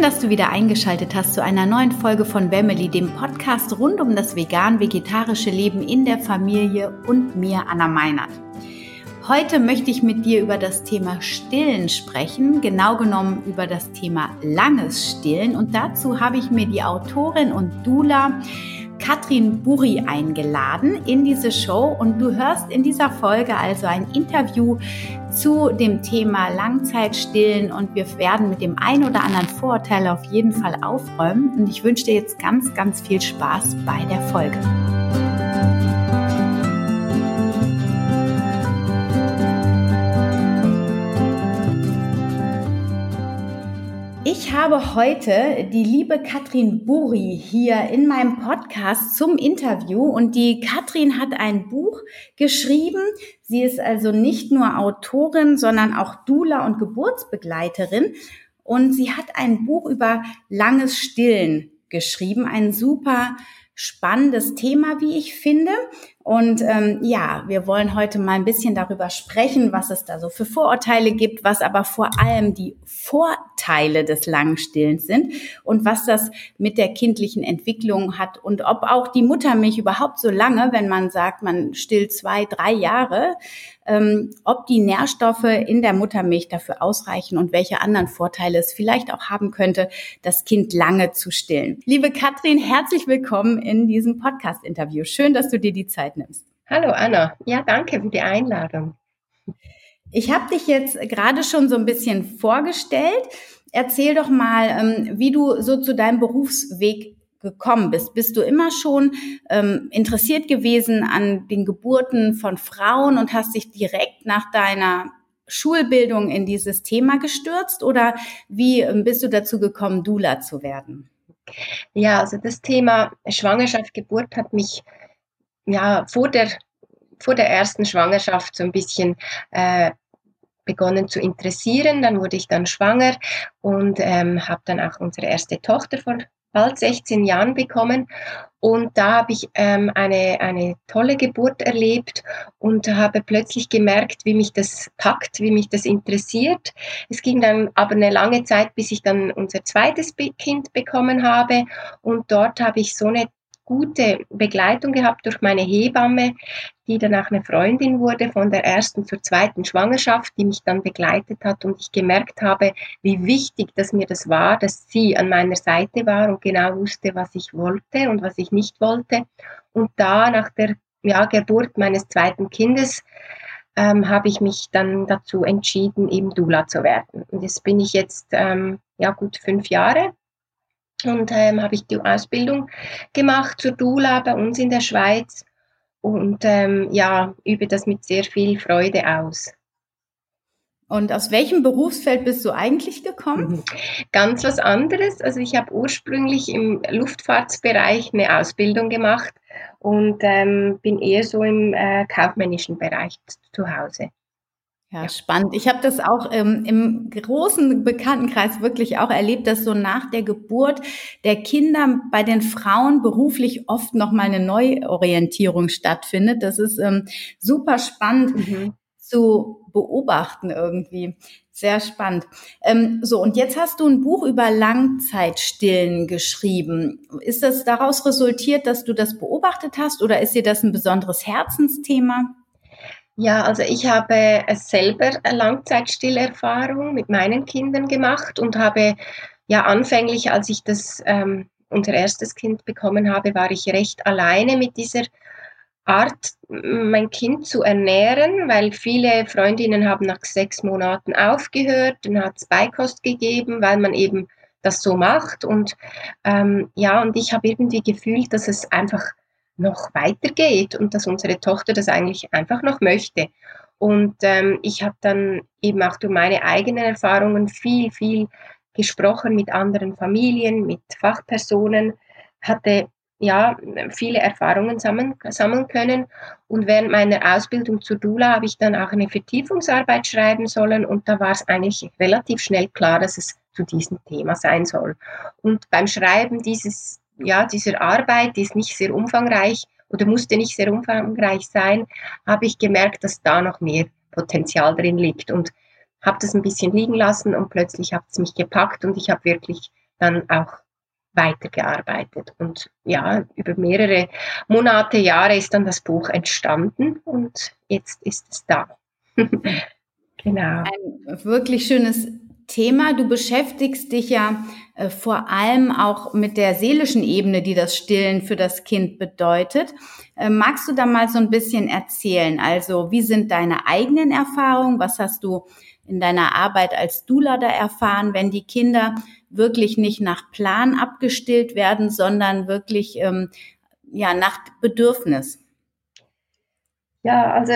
Schön, dass du wieder eingeschaltet hast zu einer neuen Folge von Wemmeli, dem Podcast rund um das vegan-vegetarische Leben in der Familie und mir, Anna Meinert. Heute möchte ich mit dir über das Thema Stillen sprechen, genau genommen über das Thema langes Stillen. Und dazu habe ich mir die Autorin und Dula Katrin Buri eingeladen in diese Show und du hörst in dieser Folge also ein Interview zu dem Thema Langzeitstillen und wir werden mit dem ein oder anderen Vorurteil auf jeden Fall aufräumen und ich wünsche dir jetzt ganz, ganz viel Spaß bei der Folge. Ich habe heute die liebe Katrin Buri hier in meinem Podcast zum Interview und die Katrin hat ein Buch geschrieben. Sie ist also nicht nur Autorin, sondern auch Dula und Geburtsbegleiterin und sie hat ein Buch über langes Stillen geschrieben, ein super spannendes Thema, wie ich finde. Und ähm, ja, wir wollen heute mal ein bisschen darüber sprechen, was es da so für Vorurteile gibt, was aber vor allem die Vorteile des Langstillens sind und was das mit der kindlichen Entwicklung hat und ob auch die Muttermilch überhaupt so lange, wenn man sagt, man stillt zwei, drei Jahre, ähm, ob die Nährstoffe in der Muttermilch dafür ausreichen und welche anderen Vorteile es vielleicht auch haben könnte, das Kind lange zu stillen. Liebe Katrin, herzlich willkommen in diesem Podcast-Interview. Schön, dass du dir die Zeit nimmst. Hallo Anna, ja danke für die Einladung. Ich habe dich jetzt gerade schon so ein bisschen vorgestellt. Erzähl doch mal, ähm, wie du so zu deinem Berufsweg gekommen bist. Bist du immer schon ähm, interessiert gewesen an den Geburten von Frauen und hast dich direkt nach deiner Schulbildung in dieses Thema gestürzt oder wie ähm, bist du dazu gekommen, Dula zu werden? Ja, also das Thema Schwangerschaft, Geburt hat mich ja vor der vor der ersten Schwangerschaft so ein bisschen äh, begonnen zu interessieren. Dann wurde ich dann schwanger und ähm, habe dann auch unsere erste Tochter vor bald 16 Jahren bekommen. Und da habe ich ähm, eine, eine tolle Geburt erlebt und habe plötzlich gemerkt, wie mich das packt, wie mich das interessiert. Es ging dann aber eine lange Zeit, bis ich dann unser zweites Kind bekommen habe. Und dort habe ich so eine gute Begleitung gehabt durch meine Hebamme, die danach eine Freundin wurde von der ersten zur zweiten Schwangerschaft, die mich dann begleitet hat und ich gemerkt habe, wie wichtig dass mir das war, dass sie an meiner Seite war und genau wusste, was ich wollte und was ich nicht wollte. Und da nach der ja, Geburt meines zweiten Kindes ähm, habe ich mich dann dazu entschieden, eben Dula zu werden. Und jetzt bin ich jetzt ähm, ja gut fünf Jahre und ähm, habe ich die Ausbildung gemacht zur Dula bei uns in der Schweiz und ähm, ja, übe das mit sehr viel Freude aus. Und aus welchem Berufsfeld bist du eigentlich gekommen? Mhm. Ganz was anderes. Also ich habe ursprünglich im Luftfahrtsbereich eine Ausbildung gemacht und ähm, bin eher so im äh, kaufmännischen Bereich zu Hause. Ja, spannend. Ich habe das auch ähm, im großen Bekanntenkreis wirklich auch erlebt, dass so nach der Geburt der Kinder bei den Frauen beruflich oft noch mal eine Neuorientierung stattfindet. Das ist ähm, super spannend mhm. zu beobachten irgendwie. Sehr spannend. Ähm, so, und jetzt hast du ein Buch über Langzeitstillen geschrieben. Ist das daraus resultiert, dass du das beobachtet hast oder ist dir das ein besonderes Herzensthema? Ja, also ich habe selber Langzeitstillerfahrung mit meinen Kindern gemacht und habe ja anfänglich, als ich das ähm, unser erstes Kind bekommen habe, war ich recht alleine mit dieser Art, mein Kind zu ernähren, weil viele Freundinnen haben nach sechs Monaten aufgehört, dann hat es Beikost gegeben, weil man eben das so macht. Und ähm, ja, und ich habe irgendwie gefühlt, dass es einfach noch weitergeht und dass unsere Tochter das eigentlich einfach noch möchte. Und ähm, ich habe dann eben auch durch meine eigenen Erfahrungen viel, viel gesprochen mit anderen Familien, mit Fachpersonen, hatte ja viele Erfahrungen sammeln, sammeln können. Und während meiner Ausbildung zur Dula habe ich dann auch eine Vertiefungsarbeit schreiben sollen und da war es eigentlich relativ schnell klar, dass es zu diesem Thema sein soll. Und beim Schreiben dieses ja, dieser Arbeit, die ist nicht sehr umfangreich oder musste nicht sehr umfangreich sein, habe ich gemerkt, dass da noch mehr Potenzial drin liegt und habe das ein bisschen liegen lassen und plötzlich hat es mich gepackt und ich habe wirklich dann auch weitergearbeitet. Und ja, über mehrere Monate, Jahre ist dann das Buch entstanden und jetzt ist es da. genau. Ein wirklich schönes Thema. Du beschäftigst dich ja äh, vor allem auch mit der seelischen Ebene, die das Stillen für das Kind bedeutet. Äh, magst du da mal so ein bisschen erzählen? Also, wie sind deine eigenen Erfahrungen? Was hast du in deiner Arbeit als Dula da erfahren, wenn die Kinder wirklich nicht nach Plan abgestillt werden, sondern wirklich ähm, ja nach Bedürfnis? Ja, also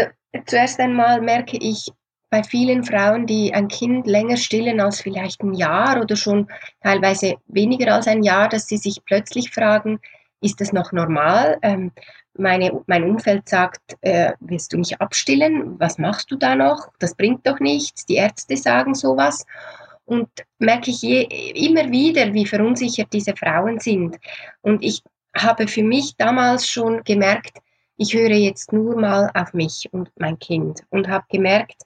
zuerst einmal merke ich bei vielen Frauen, die ein Kind länger stillen als vielleicht ein Jahr oder schon teilweise weniger als ein Jahr, dass sie sich plötzlich fragen, ist das noch normal? Ähm, meine, mein Umfeld sagt, äh, willst du mich abstillen? Was machst du da noch? Das bringt doch nichts. Die Ärzte sagen sowas. Und merke ich je, immer wieder, wie verunsichert diese Frauen sind. Und ich habe für mich damals schon gemerkt, ich höre jetzt nur mal auf mich und mein Kind und habe gemerkt,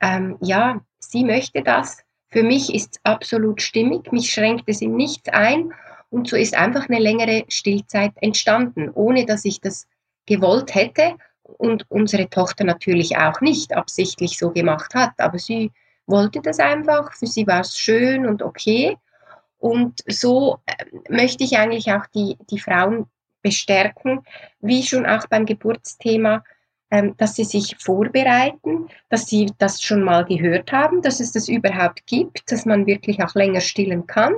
ähm, ja, sie möchte das. Für mich ist es absolut stimmig, mich schränkt es in nichts ein. Und so ist einfach eine längere Stillzeit entstanden, ohne dass ich das gewollt hätte und unsere Tochter natürlich auch nicht absichtlich so gemacht hat, aber sie wollte das einfach, für sie war es schön und okay. Und so äh, möchte ich eigentlich auch die, die Frauen bestärken, wie schon auch beim Geburtsthema, dass sie sich vorbereiten, dass sie das schon mal gehört haben, dass es das überhaupt gibt, dass man wirklich auch länger stillen kann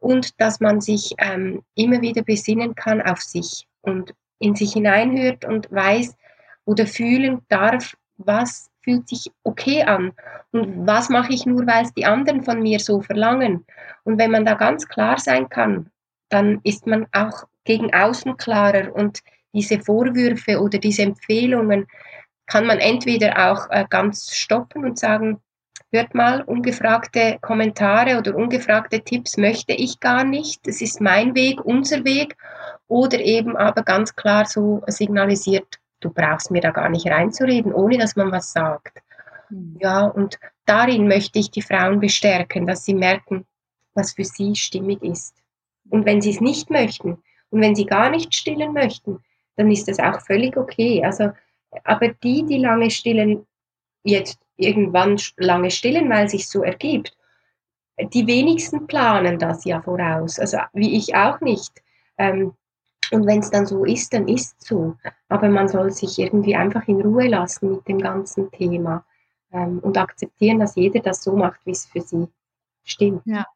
und dass man sich ähm, immer wieder besinnen kann auf sich und in sich hineinhört und weiß oder fühlen darf, was fühlt sich okay an und was mache ich nur, weil es die anderen von mir so verlangen. Und wenn man da ganz klar sein kann, dann ist man auch gegen außen klarer und diese Vorwürfe oder diese Empfehlungen kann man entweder auch äh, ganz stoppen und sagen, hört mal, ungefragte Kommentare oder ungefragte Tipps möchte ich gar nicht. Das ist mein Weg, unser Weg. Oder eben aber ganz klar so signalisiert, du brauchst mir da gar nicht reinzureden, ohne dass man was sagt. Mhm. Ja, und darin möchte ich die Frauen bestärken, dass sie merken, was für sie stimmig ist. Und wenn sie es nicht möchten und wenn sie gar nicht stillen möchten, dann ist das auch völlig okay. Also, aber die, die lange stillen, jetzt irgendwann lange stillen, weil es sich so ergibt, die wenigsten planen das ja voraus. Also wie ich auch nicht. Ähm, und wenn es dann so ist, dann ist es so. Aber man soll sich irgendwie einfach in Ruhe lassen mit dem ganzen Thema ähm, und akzeptieren, dass jeder das so macht, wie es für sie stimmt. Ja.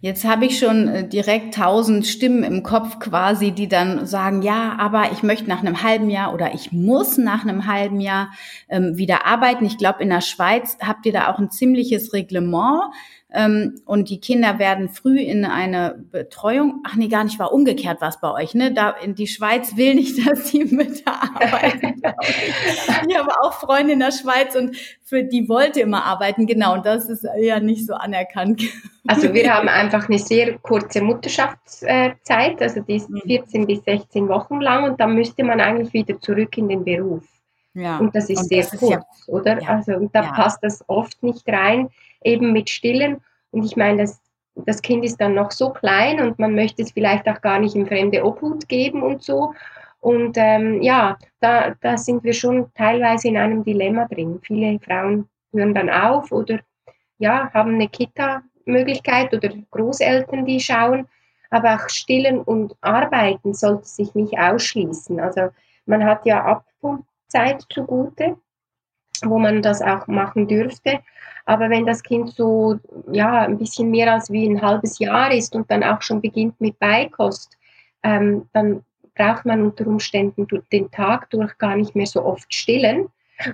Jetzt habe ich schon äh, direkt tausend Stimmen im Kopf quasi, die dann sagen, ja, aber ich möchte nach einem halben Jahr oder ich muss nach einem halben Jahr ähm, wieder arbeiten. Ich glaube, in der Schweiz habt ihr da auch ein ziemliches Reglement. Ähm, und die Kinder werden früh in eine Betreuung. Ach nee, gar nicht, war umgekehrt was bei euch, ne? Da in die Schweiz will nicht, dass die Mütter arbeiten. ich habe auch Freunde in der Schweiz und für die wollte immer arbeiten, genau. Und das ist ja nicht so anerkannt. Also wir haben einfach eine sehr kurze Mutterschaftszeit, also die ist 14 mhm. bis 16 Wochen lang und dann müsste man eigentlich wieder zurück in den Beruf. Ja. Und das ist und sehr das kurz, ist ja, oder? Ja, also und da ja. passt das oft nicht rein eben mit Stillen. Und ich meine, das, das Kind ist dann noch so klein und man möchte es vielleicht auch gar nicht in fremde Obhut geben und so. Und ähm, ja, da, da sind wir schon teilweise in einem Dilemma drin. Viele Frauen hören dann auf oder ja, haben eine Kita-Möglichkeit oder Großeltern, die schauen. Aber auch Stillen und Arbeiten sollte sich nicht ausschließen. Also man hat ja Abpumpzeit zugute, wo man das auch machen dürfte. Aber wenn das Kind so ja ein bisschen mehr als wie ein halbes Jahr ist und dann auch schon beginnt mit Beikost, ähm, dann braucht man unter Umständen den Tag durch gar nicht mehr so oft stillen.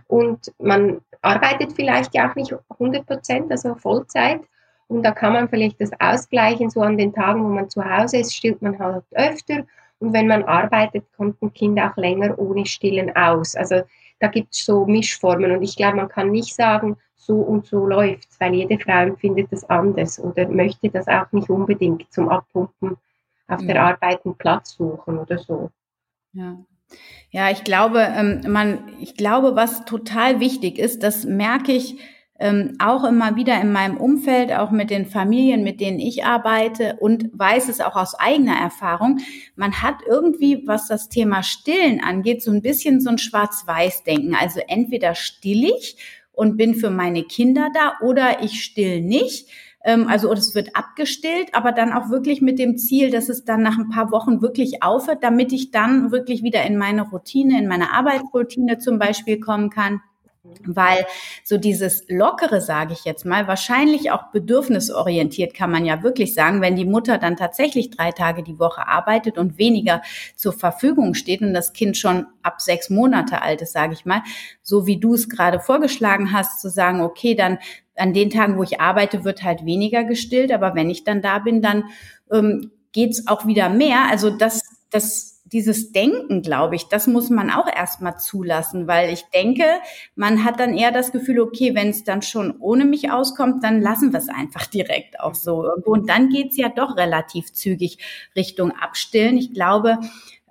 Und man arbeitet vielleicht ja auch nicht 100 Prozent, also Vollzeit. Und da kann man vielleicht das ausgleichen, so an den Tagen, wo man zu Hause ist, stillt man halt öfter. Und wenn man arbeitet, kommt ein Kind auch länger ohne Stillen aus. Also da gibt es so Mischformen. Und ich glaube, man kann nicht sagen, so und so läuft, weil jede Frau empfindet das anders oder möchte das auch nicht unbedingt zum Abpumpen auf ja. der Arbeit einen Platz suchen oder so. Ja. Ja, ich glaube, ähm, man, ich glaube, was total wichtig ist, das merke ich ähm, auch immer wieder in meinem Umfeld, auch mit den Familien, mit denen ich arbeite und weiß es auch aus eigener Erfahrung, man hat irgendwie, was das Thema Stillen angeht, so ein bisschen so ein Schwarz-Weiß-Denken. Also entweder still ich und bin für meine Kinder da oder ich still nicht. Ähm, also es wird abgestillt, aber dann auch wirklich mit dem Ziel, dass es dann nach ein paar Wochen wirklich aufhört, damit ich dann wirklich wieder in meine Routine, in meine Arbeitsroutine zum Beispiel kommen kann weil so dieses Lockere, sage ich jetzt mal, wahrscheinlich auch bedürfnisorientiert kann man ja wirklich sagen, wenn die Mutter dann tatsächlich drei Tage die Woche arbeitet und weniger zur Verfügung steht und das Kind schon ab sechs Monate alt ist, sage ich mal, so wie du es gerade vorgeschlagen hast, zu sagen, okay, dann an den Tagen, wo ich arbeite, wird halt weniger gestillt, aber wenn ich dann da bin, dann ähm, geht's auch wieder mehr. Also das, das dieses Denken, glaube ich, das muss man auch erstmal zulassen, weil ich denke, man hat dann eher das Gefühl, okay, wenn es dann schon ohne mich auskommt, dann lassen wir es einfach direkt auch so. Und dann geht's ja doch relativ zügig Richtung Abstillen. Ich glaube,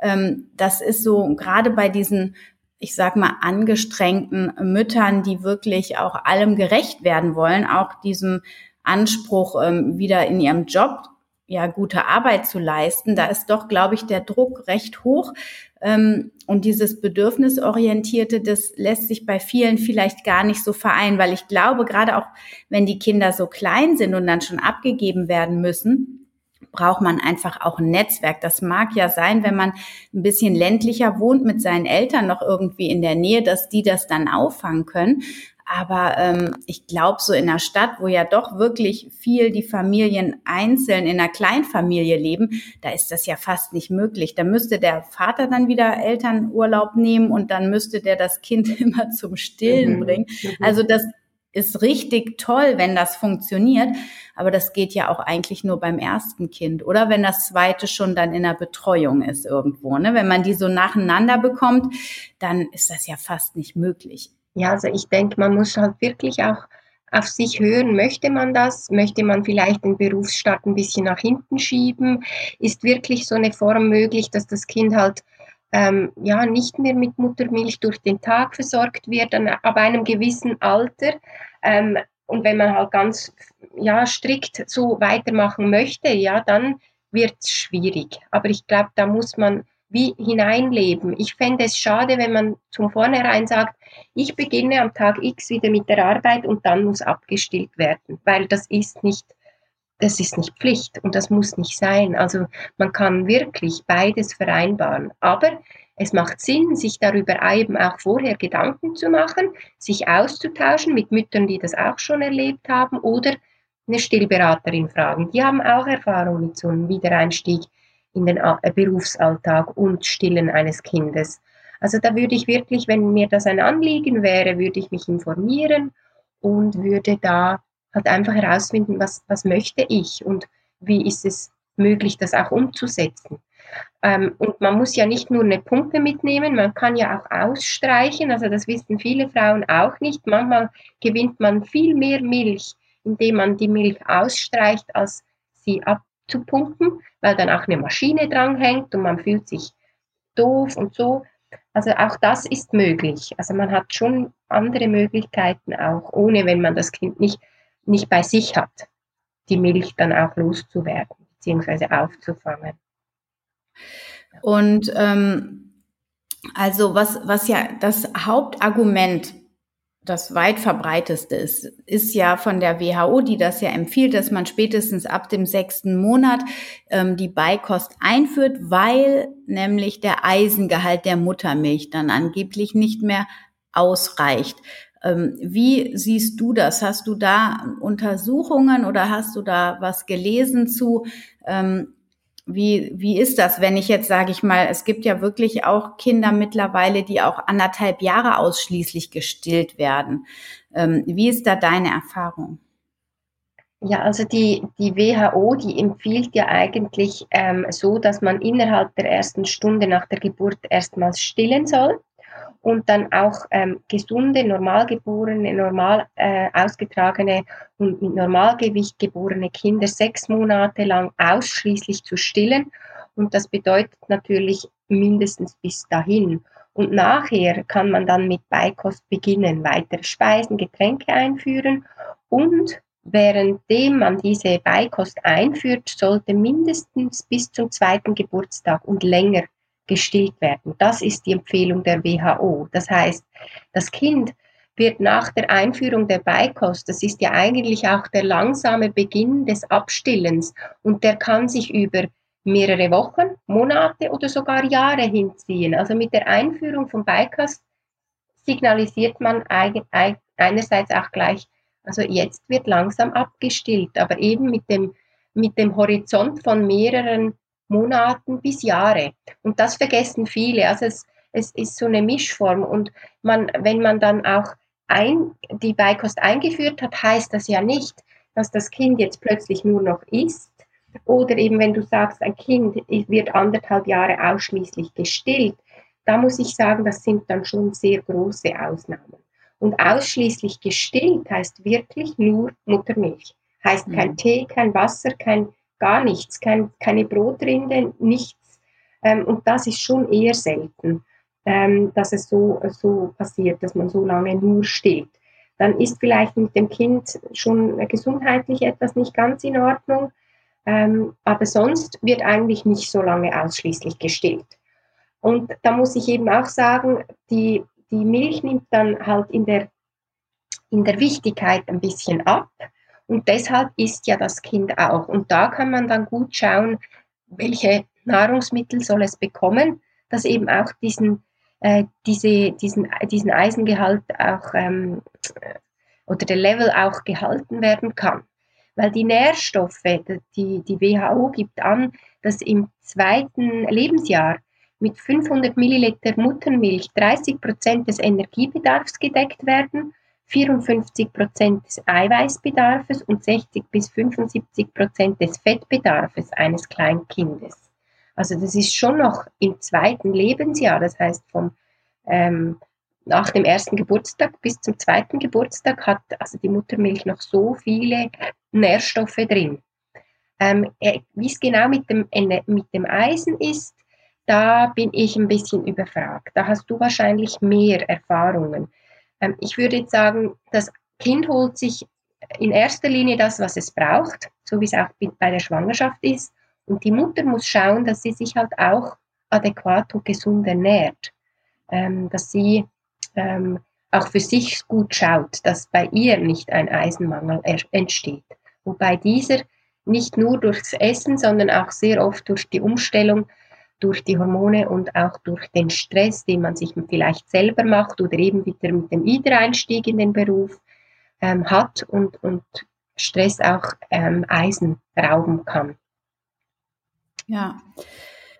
ähm, das ist so gerade bei diesen ich sag mal, angestrengten Müttern, die wirklich auch allem gerecht werden wollen, auch diesem Anspruch, ähm, wieder in ihrem Job ja, gute Arbeit zu leisten. Da ist doch, glaube ich, der Druck recht hoch. Ähm, und dieses Bedürfnisorientierte, das lässt sich bei vielen vielleicht gar nicht so vereinen, weil ich glaube, gerade auch wenn die Kinder so klein sind und dann schon abgegeben werden müssen, braucht man einfach auch ein Netzwerk. Das mag ja sein, wenn man ein bisschen ländlicher wohnt mit seinen Eltern noch irgendwie in der Nähe, dass die das dann auffangen können. Aber ähm, ich glaube, so in der Stadt, wo ja doch wirklich viel die Familien einzeln in einer Kleinfamilie leben, da ist das ja fast nicht möglich. Da müsste der Vater dann wieder Elternurlaub nehmen und dann müsste der das Kind immer zum Stillen mhm. bringen. Mhm. Also das ist richtig toll, wenn das funktioniert. Aber das geht ja auch eigentlich nur beim ersten Kind oder wenn das zweite schon dann in der Betreuung ist irgendwo. Ne? Wenn man die so nacheinander bekommt, dann ist das ja fast nicht möglich. Ja, also ich denke, man muss halt wirklich auch auf sich hören, möchte man das? Möchte man vielleicht den Berufsstart ein bisschen nach hinten schieben? Ist wirklich so eine Form möglich, dass das Kind halt ähm, ja nicht mehr mit Muttermilch durch den Tag versorgt wird, dann ab einem gewissen Alter? Ähm, und wenn man halt ganz ja, strikt so weitermachen möchte, ja, dann wird es schwierig. Aber ich glaube, da muss man wie hineinleben. Ich fände es schade, wenn man zum Vornherein sagt, ich beginne am Tag X wieder mit der Arbeit und dann muss abgestillt werden, weil das ist nicht, das ist nicht Pflicht und das muss nicht sein. Also man kann wirklich beides vereinbaren. Aber es macht Sinn, sich darüber eben auch vorher Gedanken zu machen, sich auszutauschen mit Müttern, die das auch schon erlebt haben oder eine Stillberaterin fragen. Die haben auch Erfahrung mit so einem Wiedereinstieg in den Berufsalltag und Stillen eines Kindes. Also da würde ich wirklich, wenn mir das ein Anliegen wäre, würde ich mich informieren und würde da halt einfach herausfinden, was, was möchte ich und wie ist es möglich, das auch umzusetzen. Ähm, und man muss ja nicht nur eine Pumpe mitnehmen, man kann ja auch ausstreichen, also das wissen viele Frauen auch nicht. Manchmal gewinnt man viel mehr Milch, indem man die Milch ausstreicht, als sie ab zu pumpen, weil dann auch eine Maschine dranhängt und man fühlt sich doof und so. Also auch das ist möglich. Also man hat schon andere Möglichkeiten auch, ohne wenn man das Kind nicht, nicht bei sich hat, die Milch dann auch loszuwerden bzw. aufzufangen. Und ähm, also was, was ja das Hauptargument das weit verbreiteste ist, ist ja von der WHO, die das ja empfiehlt, dass man spätestens ab dem sechsten Monat ähm, die Beikost einführt, weil nämlich der Eisengehalt der Muttermilch dann angeblich nicht mehr ausreicht. Ähm, wie siehst du das? Hast du da Untersuchungen oder hast du da was gelesen zu? Ähm, wie, wie ist das, wenn ich jetzt sage ich mal, es gibt ja wirklich auch Kinder mittlerweile, die auch anderthalb Jahre ausschließlich gestillt werden. Ähm, wie ist da deine Erfahrung? Ja, also die, die WHO, die empfiehlt ja eigentlich ähm, so, dass man innerhalb der ersten Stunde nach der Geburt erstmals stillen soll und dann auch ähm, gesunde, normalgeborene, normal äh, ausgetragene und mit Normalgewicht geborene Kinder sechs Monate lang ausschließlich zu stillen. Und das bedeutet natürlich mindestens bis dahin. Und nachher kann man dann mit Beikost beginnen, weitere Speisen, Getränke einführen und währenddem man diese Beikost einführt, sollte mindestens bis zum zweiten Geburtstag und länger gestillt werden. Das ist die Empfehlung der WHO. Das heißt, das Kind wird nach der Einführung der Beikost, das ist ja eigentlich auch der langsame Beginn des Abstillens und der kann sich über mehrere Wochen, Monate oder sogar Jahre hinziehen. Also mit der Einführung von Beikost signalisiert man einerseits auch gleich, also jetzt wird langsam abgestillt, aber eben mit dem, mit dem Horizont von mehreren Monaten bis Jahre. Und das vergessen viele. Also es, es ist so eine Mischform. Und man, wenn man dann auch ein, die Beikost eingeführt hat, heißt das ja nicht, dass das Kind jetzt plötzlich nur noch isst. Oder eben, wenn du sagst, ein Kind wird anderthalb Jahre ausschließlich gestillt, da muss ich sagen, das sind dann schon sehr große Ausnahmen. Und ausschließlich gestillt heißt wirklich nur Muttermilch. Heißt kein mhm. Tee, kein Wasser, kein gar nichts, kein, keine Brotrinde, nichts. Ähm, und das ist schon eher selten, ähm, dass es so, so passiert, dass man so lange nur steht. Dann ist vielleicht mit dem Kind schon gesundheitlich etwas nicht ganz in Ordnung, ähm, aber sonst wird eigentlich nicht so lange ausschließlich gestillt. Und da muss ich eben auch sagen, die, die Milch nimmt dann halt in der, in der Wichtigkeit ein bisschen ab. Und deshalb isst ja das Kind auch. Und da kann man dann gut schauen, welche Nahrungsmittel soll es bekommen, dass eben auch diesen, äh, diese, diesen, diesen Eisengehalt auch ähm, oder der Level auch gehalten werden kann. Weil die Nährstoffe, die, die WHO gibt an, dass im zweiten Lebensjahr mit 500 Milliliter Muttermilch 30 Prozent des Energiebedarfs gedeckt werden 54 Prozent des Eiweißbedarfes und 60 bis 75 Prozent des Fettbedarfes eines Kleinkindes. Also das ist schon noch im zweiten Lebensjahr, das heißt vom ähm, nach dem ersten Geburtstag bis zum zweiten Geburtstag hat also die Muttermilch noch so viele Nährstoffe drin. Ähm, äh, Wie es genau mit dem, mit dem Eisen ist, da bin ich ein bisschen überfragt. Da hast du wahrscheinlich mehr Erfahrungen. Ähm, ich würde jetzt sagen, das Kind holt sich in erster Linie das, was es braucht, so wie es auch bei der Schwangerschaft ist. Und die Mutter muss schauen, dass sie sich halt auch adäquat und gesund ernährt, ähm, dass sie ähm, auch für sich gut schaut, dass bei ihr nicht ein Eisenmangel entsteht. Wobei dieser nicht nur durchs Essen, sondern auch sehr oft durch die Umstellung durch die Hormone und auch durch den Stress, den man sich vielleicht selber macht oder eben wieder mit dem Wiedereinstieg in den Beruf ähm, hat und, und Stress auch ähm, Eisen rauben kann. Ja.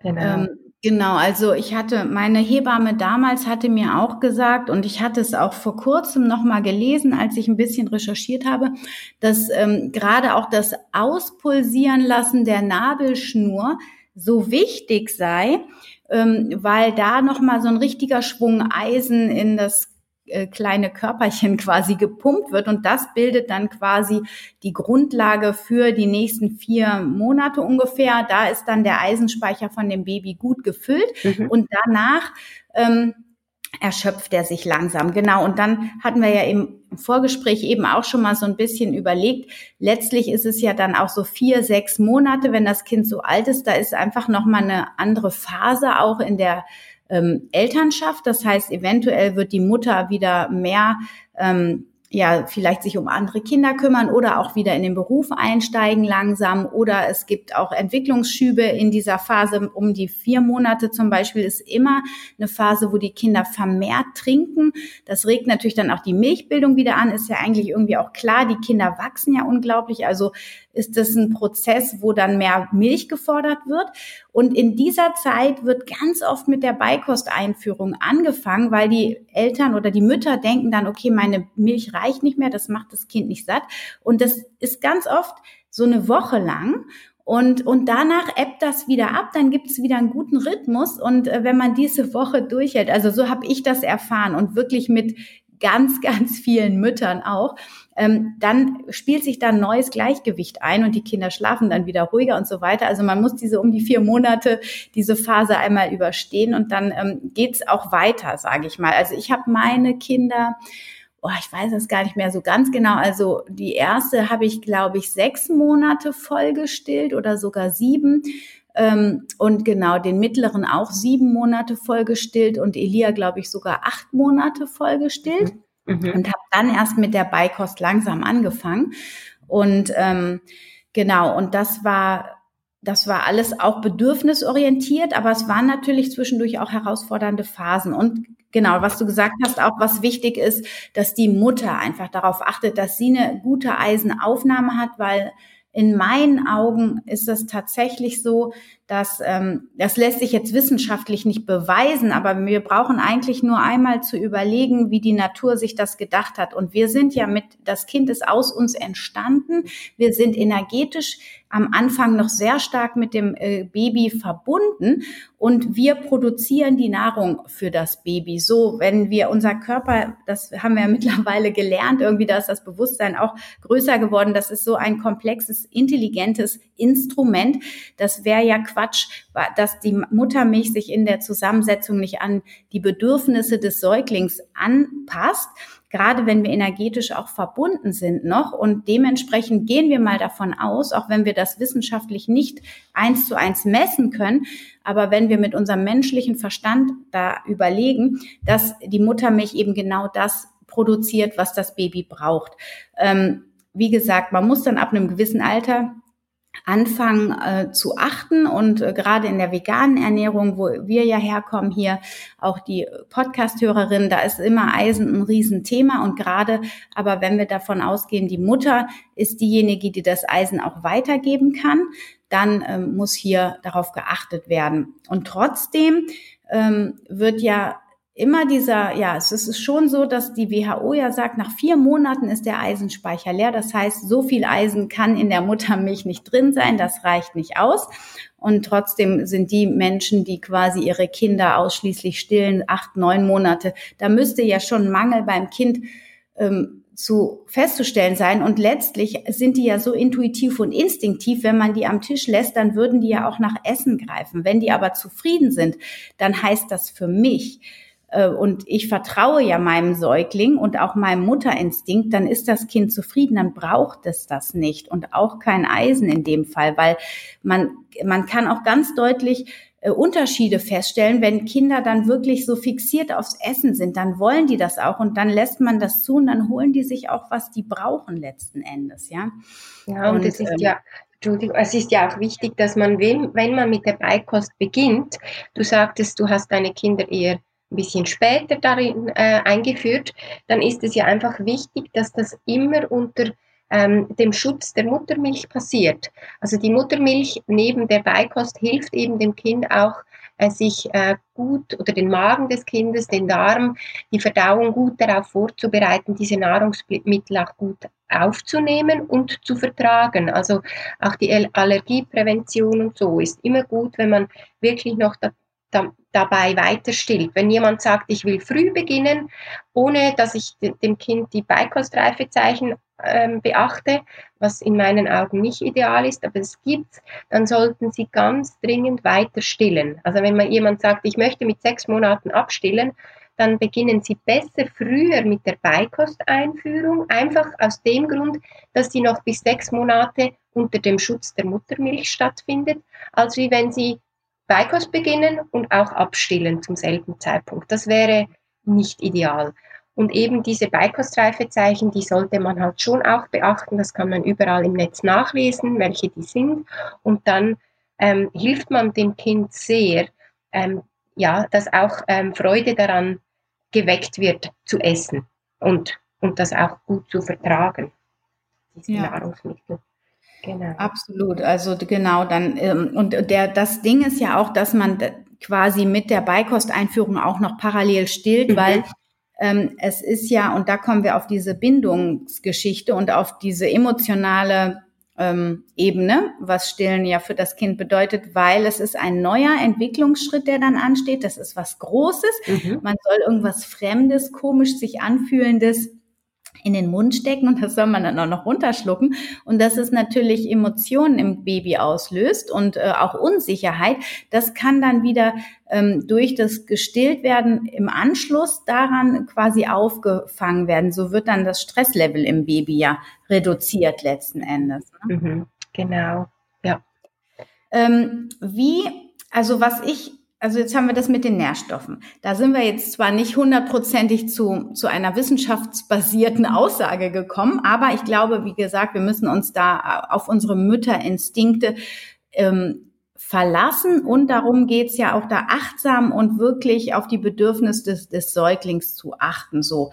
Genau. Ähm, genau, also ich hatte, meine Hebamme damals hatte mir auch gesagt, und ich hatte es auch vor kurzem nochmal gelesen, als ich ein bisschen recherchiert habe, dass ähm, gerade auch das Auspulsieren lassen der Nabelschnur so wichtig sei, ähm, weil da nochmal so ein richtiger Schwung Eisen in das äh, kleine Körperchen quasi gepumpt wird und das bildet dann quasi die Grundlage für die nächsten vier Monate ungefähr. Da ist dann der Eisenspeicher von dem Baby gut gefüllt mhm. und danach ähm, erschöpft er sich langsam. Genau. Und dann hatten wir ja im Vorgespräch eben auch schon mal so ein bisschen überlegt. Letztlich ist es ja dann auch so vier, sechs Monate, wenn das Kind so alt ist. Da ist einfach noch mal eine andere Phase auch in der ähm, Elternschaft. Das heißt, eventuell wird die Mutter wieder mehr ähm, ja, vielleicht sich um andere Kinder kümmern oder auch wieder in den Beruf einsteigen langsam. Oder es gibt auch Entwicklungsschübe in dieser Phase. Um die vier Monate zum Beispiel ist immer eine Phase, wo die Kinder vermehrt trinken. Das regt natürlich dann auch die Milchbildung wieder an. Ist ja eigentlich irgendwie auch klar. Die Kinder wachsen ja unglaublich. Also ist das ein Prozess, wo dann mehr Milch gefordert wird. Und in dieser Zeit wird ganz oft mit der Beikosteinführung angefangen, weil die Eltern oder die Mütter denken dann, okay, meine Milch reicht nicht mehr, das macht das Kind nicht satt. Und das ist ganz oft so eine Woche lang. Und, und danach ebbt das wieder ab, dann gibt es wieder einen guten Rhythmus. Und äh, wenn man diese Woche durchhält, also so habe ich das erfahren und wirklich mit ganz, ganz vielen Müttern auch, ähm, dann spielt sich da ein neues Gleichgewicht ein und die Kinder schlafen dann wieder ruhiger und so weiter. Also man muss diese um die vier Monate, diese Phase einmal überstehen und dann ähm, geht's auch weiter, sage ich mal. Also ich habe meine Kinder oh, ich weiß es gar nicht mehr so ganz genau. Also die erste habe ich, glaube ich, sechs Monate voll gestillt oder sogar sieben. Ähm, und genau, den mittleren auch sieben Monate voll gestillt und Elia, glaube ich, sogar acht Monate voll gestillt. Mhm. Mhm. Und habe dann erst mit der Beikost langsam angefangen. Und ähm, genau, und das war das war alles auch bedürfnisorientiert, aber es waren natürlich zwischendurch auch herausfordernde Phasen. Und genau, was du gesagt hast, auch was wichtig ist, dass die Mutter einfach darauf achtet, dass sie eine gute Eisenaufnahme hat, weil in meinen Augen ist es tatsächlich so, dass ähm, das lässt sich jetzt wissenschaftlich nicht beweisen, aber wir brauchen eigentlich nur einmal zu überlegen, wie die Natur sich das gedacht hat. Und wir sind ja mit, das Kind ist aus uns entstanden. Wir sind energetisch am Anfang noch sehr stark mit dem äh, Baby verbunden und wir produzieren die Nahrung für das Baby. So, wenn wir unser Körper, das haben wir ja mittlerweile gelernt, irgendwie da ist das Bewusstsein auch größer geworden. Das ist so ein komplexes, intelligentes Instrument. Das wäre ja Quatsch, dass die Muttermilch sich in der Zusammensetzung nicht an die Bedürfnisse des Säuglings anpasst gerade wenn wir energetisch auch verbunden sind noch. Und dementsprechend gehen wir mal davon aus, auch wenn wir das wissenschaftlich nicht eins zu eins messen können, aber wenn wir mit unserem menschlichen Verstand da überlegen, dass die Muttermilch eben genau das produziert, was das Baby braucht. Ähm, wie gesagt, man muss dann ab einem gewissen Alter anfangen äh, zu achten und äh, gerade in der veganen Ernährung, wo wir ja herkommen hier, auch die Podcast-Hörerin, da ist immer Eisen ein Riesenthema und gerade, aber wenn wir davon ausgehen, die Mutter ist diejenige, die das Eisen auch weitergeben kann, dann ähm, muss hier darauf geachtet werden. Und trotzdem ähm, wird ja immer dieser, ja, es ist schon so, dass die WHO ja sagt, nach vier Monaten ist der Eisenspeicher leer. Das heißt, so viel Eisen kann in der Muttermilch nicht drin sein. Das reicht nicht aus. Und trotzdem sind die Menschen, die quasi ihre Kinder ausschließlich stillen, acht, neun Monate, da müsste ja schon Mangel beim Kind ähm, zu festzustellen sein. Und letztlich sind die ja so intuitiv und instinktiv, wenn man die am Tisch lässt, dann würden die ja auch nach Essen greifen. Wenn die aber zufrieden sind, dann heißt das für mich, und ich vertraue ja meinem Säugling und auch meinem Mutterinstinkt, dann ist das Kind zufrieden, dann braucht es das nicht und auch kein Eisen in dem Fall, weil man, man kann auch ganz deutlich äh, Unterschiede feststellen, wenn Kinder dann wirklich so fixiert aufs Essen sind, dann wollen die das auch und dann lässt man das zu und dann holen die sich auch, was die brauchen letzten Endes, ja. Ja, und, es ist ähm, ja, Entschuldigung, es ist ja auch wichtig, dass man, wenn, wenn man mit der Beikost beginnt, du sagtest, du hast deine Kinder eher ein bisschen später darin äh, eingeführt, dann ist es ja einfach wichtig, dass das immer unter ähm, dem Schutz der Muttermilch passiert. Also die Muttermilch neben der Beikost hilft eben dem Kind auch, äh, sich äh, gut oder den Magen des Kindes, den Darm, die Verdauung gut darauf vorzubereiten, diese Nahrungsmittel auch gut aufzunehmen und zu vertragen. Also auch die Allergieprävention und so ist immer gut, wenn man wirklich noch da, da, dabei weiter stillt. Wenn jemand sagt, ich will früh beginnen, ohne dass ich dem Kind die Beikostreifezeichen ähm, beachte, was in meinen Augen nicht ideal ist, aber es gibt, dann sollten Sie ganz dringend weiter stillen. Also wenn man jemand sagt, ich möchte mit sechs Monaten abstillen, dann beginnen Sie besser früher mit der Beikosteinführung, einfach aus dem Grund, dass sie noch bis sechs Monate unter dem Schutz der Muttermilch stattfindet, als wie wenn Sie Beikost beginnen und auch abstillen zum selben Zeitpunkt. Das wäre nicht ideal. Und eben diese Beikostreifezeichen, die sollte man halt schon auch beachten. Das kann man überall im Netz nachlesen, welche die sind. Und dann ähm, hilft man dem Kind sehr, ähm, ja, dass auch ähm, Freude daran geweckt wird zu essen und, und das auch gut zu vertragen, diese ja. Nahrungsmittel. Genau. Absolut. Also genau dann ähm, und der das Ding ist ja auch, dass man quasi mit der Beikosteinführung auch noch parallel stillt, mhm. weil ähm, es ist ja und da kommen wir auf diese Bindungsgeschichte und auf diese emotionale ähm, Ebene, was Stillen ja für das Kind bedeutet, weil es ist ein neuer Entwicklungsschritt, der dann ansteht. Das ist was Großes. Mhm. Man soll irgendwas Fremdes, komisch sich anfühlendes in den Mund stecken und das soll man dann auch noch runterschlucken. Und dass es natürlich Emotionen im Baby auslöst und äh, auch Unsicherheit. Das kann dann wieder ähm, durch das Gestilltwerden im Anschluss daran quasi aufgefangen werden. So wird dann das Stresslevel im Baby ja reduziert letzten Endes. Ne? Mhm, genau, ja. Ähm, wie, also was ich also jetzt haben wir das mit den Nährstoffen. Da sind wir jetzt zwar nicht hundertprozentig zu, zu einer wissenschaftsbasierten Aussage gekommen, aber ich glaube, wie gesagt, wir müssen uns da auf unsere Mütterinstinkte ähm, verlassen und darum geht's ja auch da achtsam und wirklich auf die Bedürfnisse des, des Säuglings zu achten so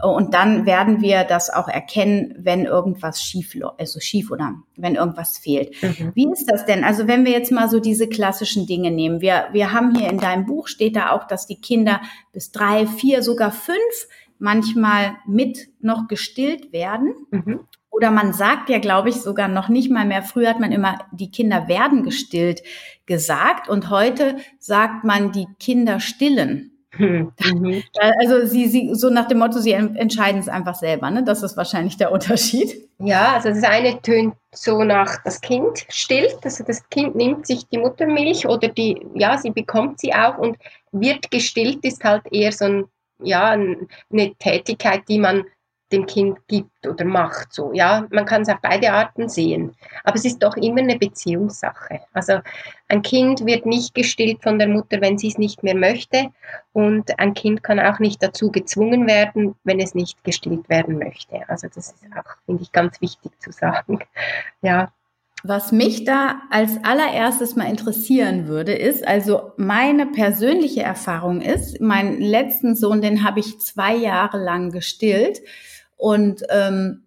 und dann werden wir das auch erkennen, wenn irgendwas schief also schief oder wenn irgendwas fehlt. Mhm. Wie ist das denn? Also wenn wir jetzt mal so diese klassischen Dinge nehmen, wir wir haben hier in deinem Buch steht da auch, dass die Kinder bis drei, vier, sogar fünf manchmal mit noch gestillt werden. Mhm. Oder man sagt ja, glaube ich, sogar noch nicht mal mehr. Früher hat man immer, die Kinder werden gestillt gesagt und heute sagt man, die Kinder stillen. Mhm. Also sie, sie, so nach dem Motto, sie entscheiden es einfach selber, ne? Das ist wahrscheinlich der Unterschied. Ja, also das eine tönt so nach, das Kind stillt, also das Kind nimmt sich die Muttermilch oder die, ja, sie bekommt sie auch und wird gestillt, ist halt eher so ein, ja, eine Tätigkeit, die man dem Kind gibt oder macht. So, ja, man kann es auf beide Arten sehen. Aber es ist doch immer eine Beziehungssache. Also ein Kind wird nicht gestillt von der Mutter, wenn sie es nicht mehr möchte. Und ein Kind kann auch nicht dazu gezwungen werden, wenn es nicht gestillt werden möchte. Also das ist auch, finde ich, ganz wichtig zu sagen. Ja. Was mich da als allererstes mal interessieren würde, ist, also meine persönliche Erfahrung ist, meinen letzten Sohn, den habe ich zwei Jahre lang gestillt. Und ähm,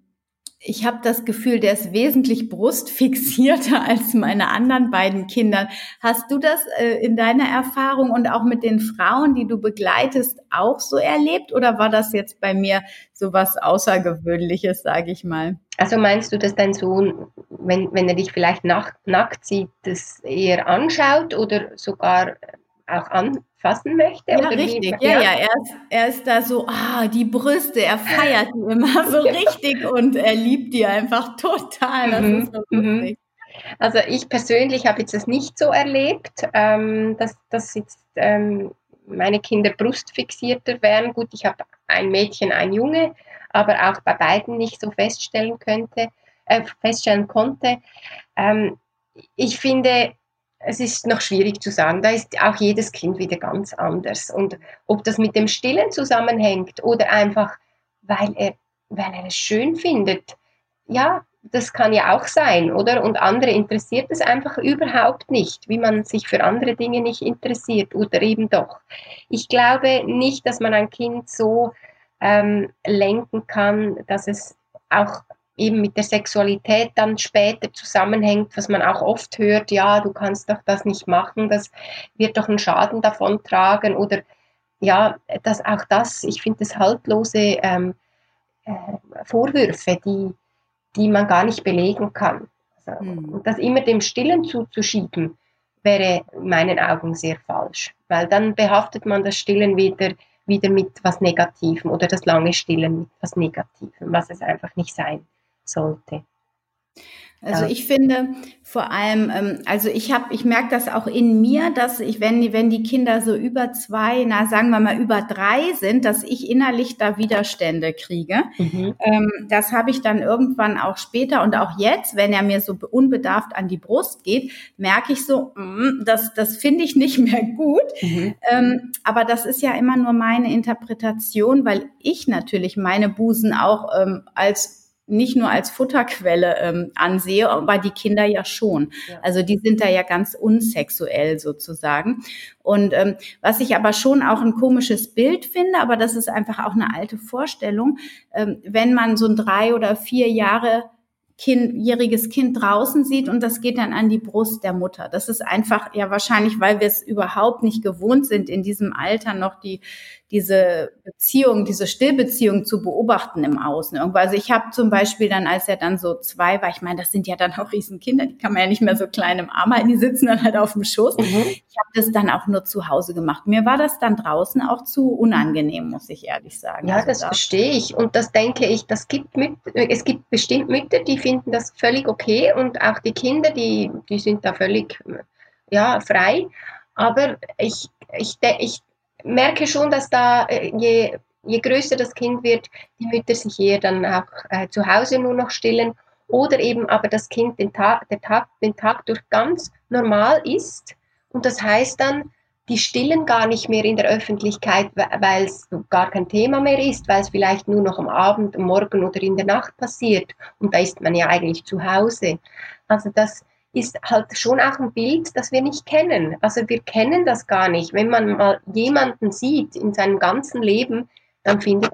ich habe das Gefühl, der ist wesentlich brustfixierter als meine anderen beiden Kinder. Hast du das äh, in deiner Erfahrung und auch mit den Frauen, die du begleitest, auch so erlebt? Oder war das jetzt bei mir so was Außergewöhnliches, sage ich mal? Also meinst du, dass dein Sohn, wenn, wenn er dich vielleicht nach, nackt sieht, das eher anschaut oder sogar auch anfassen möchte? Ja, richtig. Wie? Ja, ja, er ist, er ist da so, ah, die Brüste, er feiert die immer so richtig und er liebt die einfach total. Das mhm. ist so mhm. lustig. Also ich persönlich habe jetzt das nicht so erlebt, ähm, dass, dass jetzt ähm, meine Kinder brustfixierter wären. Gut, ich habe ein Mädchen, ein Junge, aber auch bei beiden nicht so feststellen könnte, äh, feststellen konnte. Ähm, ich finde, es ist noch schwierig zu sagen. Da ist auch jedes Kind wieder ganz anders. Und ob das mit dem Stillen zusammenhängt oder einfach, weil er, weil er es schön findet, ja, das kann ja auch sein, oder? Und andere interessiert es einfach überhaupt nicht, wie man sich für andere Dinge nicht interessiert oder eben doch. Ich glaube nicht, dass man ein Kind so ähm, lenken kann, dass es auch eben mit der Sexualität dann später zusammenhängt, was man auch oft hört, ja, du kannst doch das nicht machen, das wird doch einen Schaden davon tragen oder ja, dass auch das, ich finde das haltlose ähm, äh, Vorwürfe, die, die man gar nicht belegen kann. Also, mhm. Das immer dem Stillen zuzuschieben, wäre in meinen Augen sehr falsch, weil dann behaftet man das Stillen wieder, wieder mit was Negativem oder das lange Stillen mit was Negativem, was es einfach nicht sein sollte. Also ich finde vor allem, ähm, also ich habe, ich merke das auch in mir, dass ich, wenn die, wenn die Kinder so über zwei, na sagen wir mal über drei sind, dass ich innerlich da Widerstände kriege. Mhm. Ähm, das habe ich dann irgendwann auch später und auch jetzt, wenn er mir so unbedarft an die Brust geht, merke ich so, mm, das, das finde ich nicht mehr gut. Mhm. Ähm, aber das ist ja immer nur meine Interpretation, weil ich natürlich meine Busen auch als nicht nur als Futterquelle ähm, ansehe, aber die Kinder ja schon. Ja. Also die sind da ja ganz unsexuell sozusagen. Und ähm, was ich aber schon auch ein komisches Bild finde, aber das ist einfach auch eine alte Vorstellung, ähm, wenn man so ein drei oder vier Jahre jähriges Kind draußen sieht und das geht dann an die Brust der Mutter. Das ist einfach ja wahrscheinlich, weil wir es überhaupt nicht gewohnt sind, in diesem Alter noch die diese Beziehung, diese Stillbeziehung zu beobachten im Außen. Irgendwo. Also ich habe zum Beispiel dann, als er dann so zwei war, ich meine, das sind ja dann auch Riesenkinder, die kann man ja nicht mehr so klein im Arm halten, die sitzen dann halt auf dem Schoß. Mhm. Ich habe das dann auch nur zu Hause gemacht. Mir war das dann draußen auch zu unangenehm, muss ich ehrlich sagen. Ja, also das da verstehe ich und das denke ich, das gibt mit, es gibt bestimmt Mütter, die finden das völlig okay und auch die Kinder, die, die sind da völlig ja, frei. Aber ich, ich, ich merke schon, dass da äh, je, je größer das Kind wird, die Mütter sich eher dann auch äh, zu Hause nur noch stillen oder eben aber das Kind den Tag, der Tag, den Tag durch ganz normal ist. Und das heißt dann, die stillen gar nicht mehr in der Öffentlichkeit, weil es gar kein Thema mehr ist, weil es vielleicht nur noch am Abend, am Morgen oder in der Nacht passiert. Und da ist man ja eigentlich zu Hause. Also das, ist halt schon auch ein Bild, das wir nicht kennen. Also wir kennen das gar nicht. Wenn man mal jemanden sieht in seinem ganzen Leben, dann findet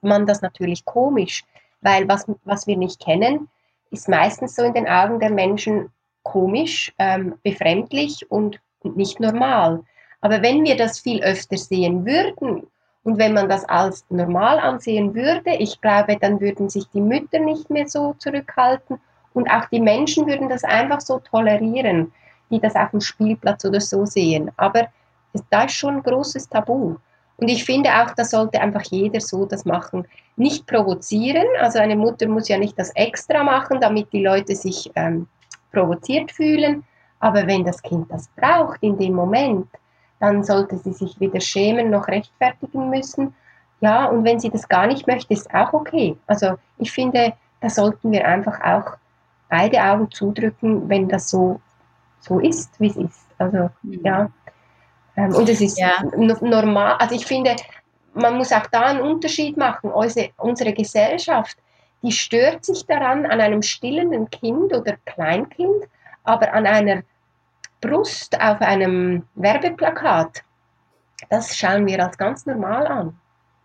man das natürlich komisch, weil was, was wir nicht kennen, ist meistens so in den Augen der Menschen komisch, ähm, befremdlich und, und nicht normal. Aber wenn wir das viel öfter sehen würden und wenn man das als normal ansehen würde, ich glaube, dann würden sich die Mütter nicht mehr so zurückhalten und auch die Menschen würden das einfach so tolerieren, die das auf dem Spielplatz oder so sehen. Aber da ist schon ein großes Tabu. Und ich finde auch, da sollte einfach jeder so das machen. Nicht provozieren, also eine Mutter muss ja nicht das extra machen, damit die Leute sich ähm, provoziert fühlen. Aber wenn das Kind das braucht in dem Moment, dann sollte sie sich weder schämen noch rechtfertigen müssen. Ja, und wenn sie das gar nicht möchte, ist auch okay. Also ich finde, da sollten wir einfach auch beide Augen zudrücken, wenn das so, so ist, wie es ist. Also, mhm. ja. Ähm, und es ist ja. normal, also ich finde, man muss auch da einen Unterschied machen. Unsere, unsere Gesellschaft, die stört sich daran an einem stillenden Kind oder Kleinkind, aber an einer Brust auf einem Werbeplakat, das schauen wir als ganz normal an.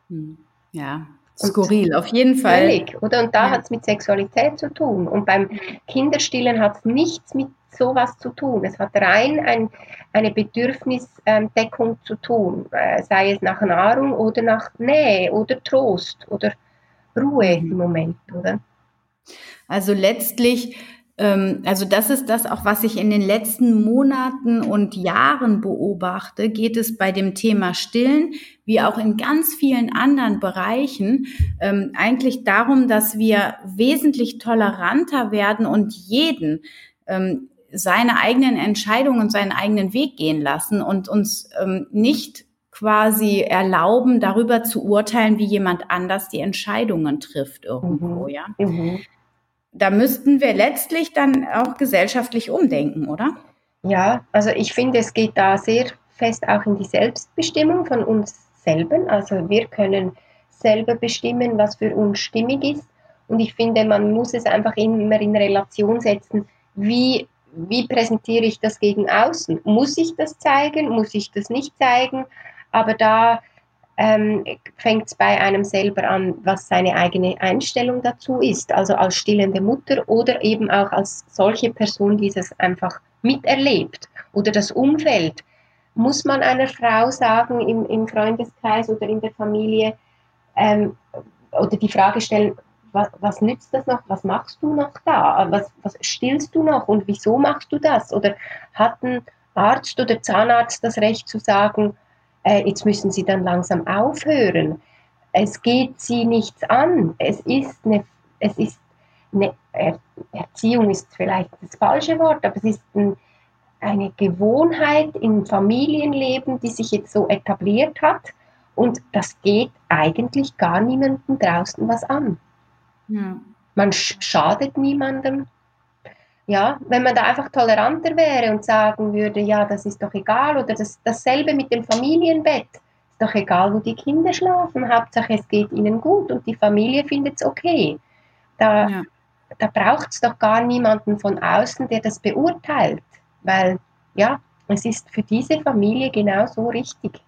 Hm. Ja, Skurril, auf jeden Fall. Völlig, oder? Und da ja. hat es mit Sexualität zu tun. Und beim Kinderstillen hat es nichts mit sowas zu tun. Es hat rein ein, eine Bedürfnisdeckung zu tun, äh, sei es nach Nahrung oder nach Nähe oder Trost oder Ruhe mhm. im Moment, oder? Also letztlich also das ist das auch, was ich in den letzten Monaten und Jahren beobachte, geht es bei dem Thema Stillen wie auch in ganz vielen anderen Bereichen ähm, eigentlich darum, dass wir wesentlich toleranter werden und jeden ähm, seine eigenen Entscheidungen, seinen eigenen Weg gehen lassen und uns ähm, nicht quasi erlauben, darüber zu urteilen, wie jemand anders die Entscheidungen trifft irgendwo, mhm. ja. Mhm da müssten wir letztlich dann auch gesellschaftlich umdenken, oder? Ja, also ich finde, es geht da sehr fest auch in die Selbstbestimmung von uns selber. Also wir können selber bestimmen, was für uns stimmig ist. Und ich finde, man muss es einfach immer in Relation setzen, wie, wie präsentiere ich das gegen außen? Muss ich das zeigen? Muss ich das nicht zeigen? Aber da ähm, fängt es bei einem selber an, was seine eigene Einstellung dazu ist, also als stillende Mutter oder eben auch als solche Person, die das einfach miterlebt. Oder das Umfeld. Muss man einer Frau sagen im, im Freundeskreis oder in der Familie ähm, oder die Frage stellen, was, was, nützt das noch, was machst du noch da, was, was stillst du noch? Und wieso machst du das? Oder hat ein Arzt oder Zahnarzt das Recht zu sagen, äh, jetzt müssen sie dann langsam aufhören. Es geht sie nichts an. Es ist eine, es ist eine er Erziehung ist vielleicht das falsche Wort, aber es ist ein, eine Gewohnheit im Familienleben, die sich jetzt so etabliert hat. Und das geht eigentlich gar niemandem draußen was an. Ja. Man schadet niemandem, ja, wenn man da einfach toleranter wäre und sagen würde, ja, das ist doch egal oder das, dasselbe mit dem Familienbett, ist doch egal, wo die Kinder schlafen, Hauptsache es geht ihnen gut und die Familie findet es okay. Da, ja. da braucht es doch gar niemanden von außen, der das beurteilt, weil ja, es ist für diese Familie genau so richtig.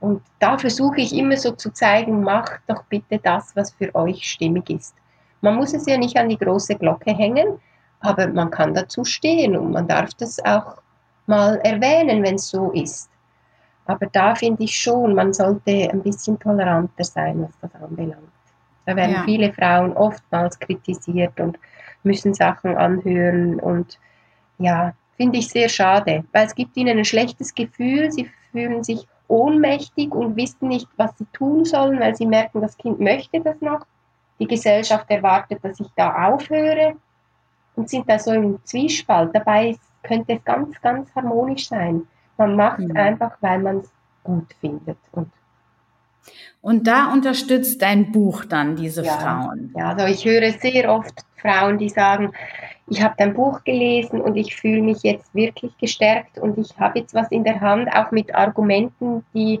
Und da versuche ich immer so zu zeigen, macht doch bitte das, was für euch stimmig ist. Man muss es ja nicht an die große Glocke hängen, aber man kann dazu stehen und man darf das auch mal erwähnen, wenn es so ist. Aber da finde ich schon, man sollte ein bisschen toleranter sein, was das anbelangt. Da werden ja. viele Frauen oftmals kritisiert und müssen Sachen anhören und ja, finde ich sehr schade, weil es gibt ihnen ein schlechtes Gefühl, sie fühlen sich ohnmächtig und wissen nicht, was sie tun sollen, weil sie merken, das Kind möchte das noch. Die Gesellschaft erwartet, dass ich da aufhöre und sind da so im Zwiespalt. Dabei könnte es ganz, ganz harmonisch sein. Man macht mhm. einfach, weil man es gut findet. Und, und da unterstützt dein Buch dann diese ja, Frauen. Ja, also ich höre sehr oft Frauen, die sagen, ich habe dein Buch gelesen und ich fühle mich jetzt wirklich gestärkt und ich habe jetzt was in der Hand, auch mit Argumenten, die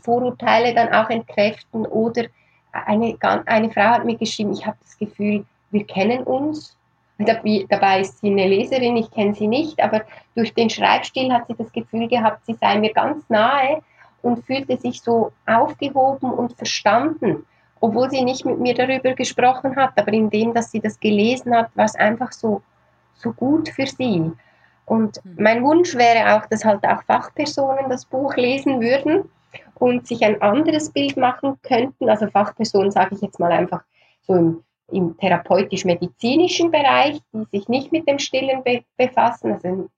Vorurteile dann auch entkräften. Oder eine, eine Frau hat mir geschrieben, ich habe das Gefühl, wir kennen uns Dabei ist sie eine Leserin, ich kenne sie nicht, aber durch den Schreibstil hat sie das Gefühl gehabt, sie sei mir ganz nahe und fühlte sich so aufgehoben und verstanden, obwohl sie nicht mit mir darüber gesprochen hat. Aber indem, dass sie das gelesen hat, war es einfach so, so gut für sie. Und mhm. mein Wunsch wäre auch, dass halt auch Fachpersonen das Buch lesen würden und sich ein anderes Bild machen könnten. Also Fachpersonen sage ich jetzt mal einfach so im im therapeutisch-medizinischen Bereich, die sich nicht mit dem Stillen be befassen. Also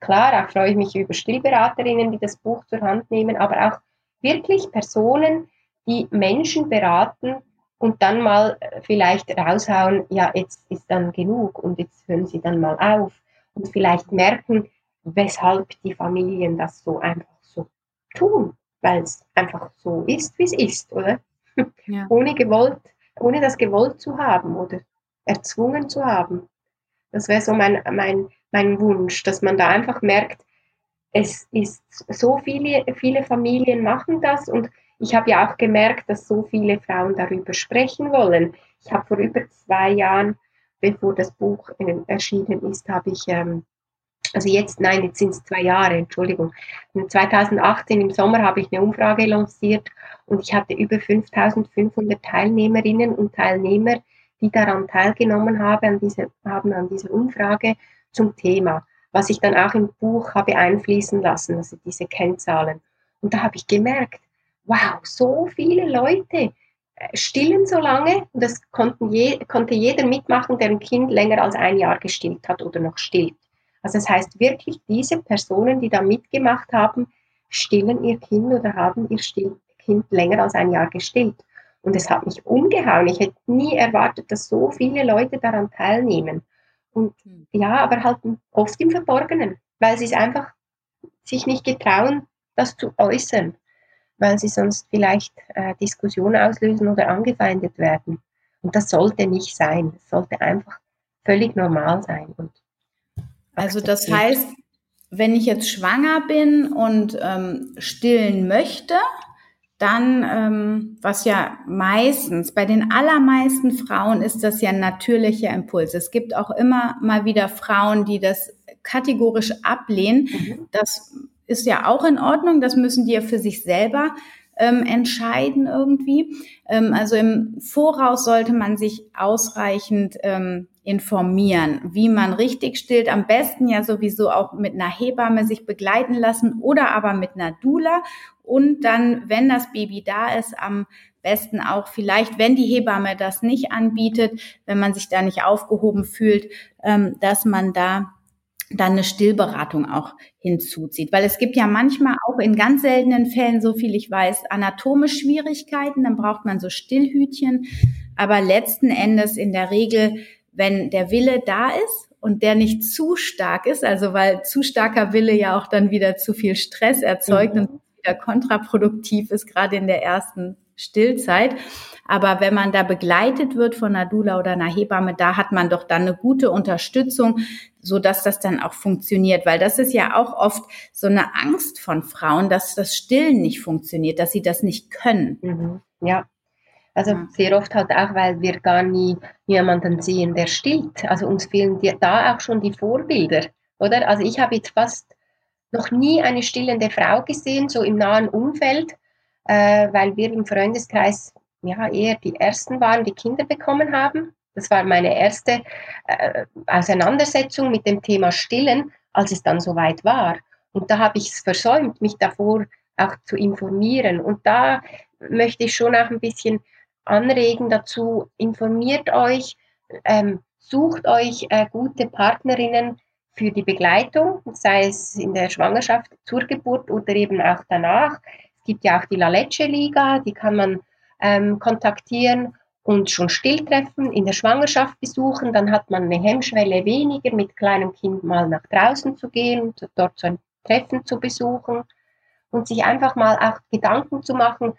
klar, auch freue ich mich über Stillberaterinnen, die das Buch zur Hand nehmen, aber auch wirklich Personen, die Menschen beraten und dann mal äh, vielleicht raushauen, ja, jetzt ist dann genug und jetzt hören sie dann mal auf und vielleicht merken, weshalb die Familien das so einfach so tun, weil es einfach so ist, wie es ist, oder? Ja. Ohne gewollt ohne das gewollt zu haben oder erzwungen zu haben. Das wäre so mein, mein, mein Wunsch, dass man da einfach merkt, es ist so viele, viele Familien machen das und ich habe ja auch gemerkt, dass so viele Frauen darüber sprechen wollen. Ich habe vor über zwei Jahren, bevor das Buch äh, erschienen ist, habe ich ähm, also jetzt, nein, jetzt sind es zwei Jahre, Entschuldigung. 2018 im Sommer habe ich eine Umfrage lanciert und ich hatte über 5500 Teilnehmerinnen und Teilnehmer, die daran teilgenommen haben, an diese, haben an dieser Umfrage zum Thema, was ich dann auch im Buch habe einfließen lassen, also diese Kennzahlen. Und da habe ich gemerkt, wow, so viele Leute äh, stillen so lange und das je, konnte jeder mitmachen, der ein Kind länger als ein Jahr gestillt hat oder noch stillt. Also das heißt wirklich, diese Personen, die da mitgemacht haben, stillen ihr Kind oder haben ihr Kind länger als ein Jahr gestillt. Und es hat mich umgehauen. Ich hätte nie erwartet, dass so viele Leute daran teilnehmen. Und hm. ja, aber halt oft im Verborgenen, weil sie es einfach sich nicht getrauen, das zu äußern, weil sie sonst vielleicht äh, Diskussionen auslösen oder angefeindet werden. Und das sollte nicht sein. Es sollte einfach völlig normal sein. Und also das heißt, wenn ich jetzt schwanger bin und ähm, stillen möchte, dann, ähm, was ja meistens, bei den allermeisten Frauen ist das ja ein natürlicher Impuls. Es gibt auch immer mal wieder Frauen, die das kategorisch ablehnen. Mhm. Das ist ja auch in Ordnung, das müssen die ja für sich selber ähm, entscheiden irgendwie. Ähm, also im Voraus sollte man sich ausreichend ähm, informieren, wie man richtig stillt. Am besten ja sowieso auch mit einer Hebamme sich begleiten lassen oder aber mit einer Dula. Und dann, wenn das Baby da ist, am besten auch vielleicht, wenn die Hebamme das nicht anbietet, wenn man sich da nicht aufgehoben fühlt, ähm, dass man da dann eine Stillberatung auch hinzuzieht. Weil es gibt ja manchmal auch in ganz seltenen Fällen, so viel ich weiß, anatomisch Schwierigkeiten, dann braucht man so Stillhütchen. Aber letzten Endes in der Regel wenn der Wille da ist und der nicht zu stark ist, also weil zu starker Wille ja auch dann wieder zu viel Stress erzeugt mhm. und wieder kontraproduktiv ist, gerade in der ersten Stillzeit. Aber wenn man da begleitet wird von einer Dula oder einer Hebamme, da hat man doch dann eine gute Unterstützung, so dass das dann auch funktioniert. Weil das ist ja auch oft so eine Angst von Frauen, dass das Stillen nicht funktioniert, dass sie das nicht können. Mhm. Ja, also sehr oft halt auch, weil wir gar nie jemanden sehen, der stillt. Also uns fehlen die, da auch schon die Vorbilder, oder? Also ich habe jetzt fast noch nie eine stillende Frau gesehen, so im nahen Umfeld, äh, weil wir im Freundeskreis ja eher die Ersten waren, die Kinder bekommen haben. Das war meine erste äh, Auseinandersetzung mit dem Thema Stillen, als es dann soweit war. Und da habe ich es versäumt, mich davor auch zu informieren. Und da möchte ich schon auch ein bisschen anregen dazu, informiert euch, ähm, sucht euch äh, gute Partnerinnen für die Begleitung, sei es in der Schwangerschaft zur Geburt oder eben auch danach. Es gibt ja auch die La Leche Liga, die kann man ähm, kontaktieren und schon Stilltreffen in der Schwangerschaft besuchen. Dann hat man eine Hemmschwelle weniger, mit kleinem Kind mal nach draußen zu gehen dort so ein Treffen zu besuchen und sich einfach mal auch Gedanken zu machen,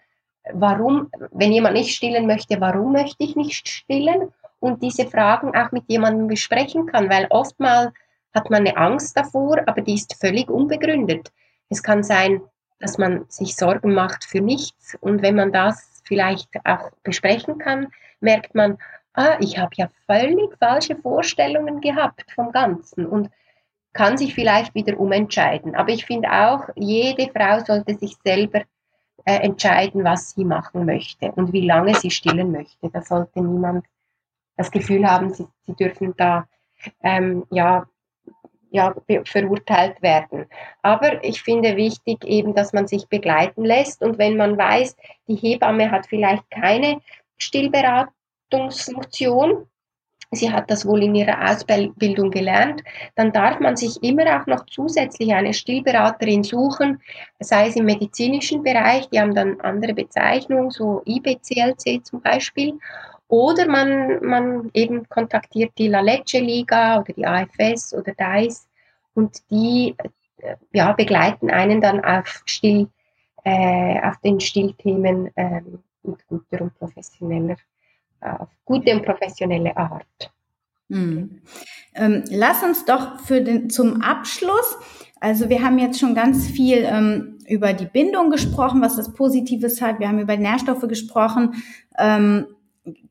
warum, wenn jemand nicht stillen möchte, warum möchte ich nicht stillen? Und diese Fragen auch mit jemandem besprechen kann, weil oftmals hat man eine Angst davor, aber die ist völlig unbegründet. Es kann sein, dass man sich Sorgen macht für nichts und wenn man das vielleicht auch besprechen kann, merkt man, ah, ich habe ja völlig falsche Vorstellungen gehabt vom Ganzen und kann sich vielleicht wieder umentscheiden. Aber ich finde auch, jede Frau sollte sich selber äh, entscheiden, was sie machen möchte und wie lange sie stillen möchte. Da sollte niemand das Gefühl haben, sie, sie dürfen da ähm, ja, ja, verurteilt werden. Aber ich finde wichtig eben, dass man sich begleiten lässt und wenn man weiß, die Hebamme hat vielleicht keine Stillberatungsfunktion, sie hat das wohl in ihrer Ausbildung gelernt, dann darf man sich immer auch noch zusätzlich eine Stillberaterin suchen, sei es im medizinischen Bereich, die haben dann andere Bezeichnungen, so IBCLC zum Beispiel, oder man, man eben kontaktiert die La Leche Liga oder die AFS oder DICE und die äh, ja, begleiten einen dann auf, Still, äh, auf den Stillthemen äh, mit guter und professioneller auf gute und professionelle Art. Hm. Ähm, lass uns doch für den, zum Abschluss, also wir haben jetzt schon ganz viel ähm, über die Bindung gesprochen, was das Positives hat. Wir haben über Nährstoffe gesprochen. Ähm,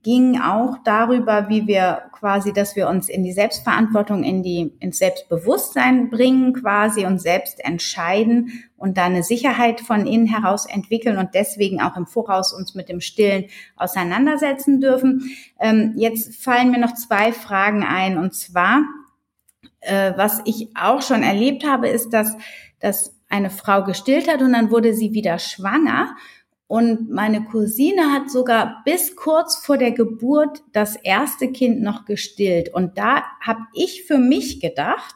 ging auch darüber, wie wir quasi, dass wir uns in die Selbstverantwortung, in die, ins Selbstbewusstsein bringen quasi und selbst entscheiden und da eine Sicherheit von innen heraus entwickeln und deswegen auch im Voraus uns mit dem Stillen auseinandersetzen dürfen. Ähm, jetzt fallen mir noch zwei Fragen ein und zwar, äh, was ich auch schon erlebt habe, ist, dass, dass eine Frau gestillt hat und dann wurde sie wieder schwanger und meine Cousine hat sogar bis kurz vor der Geburt das erste Kind noch gestillt. Und da habe ich für mich gedacht,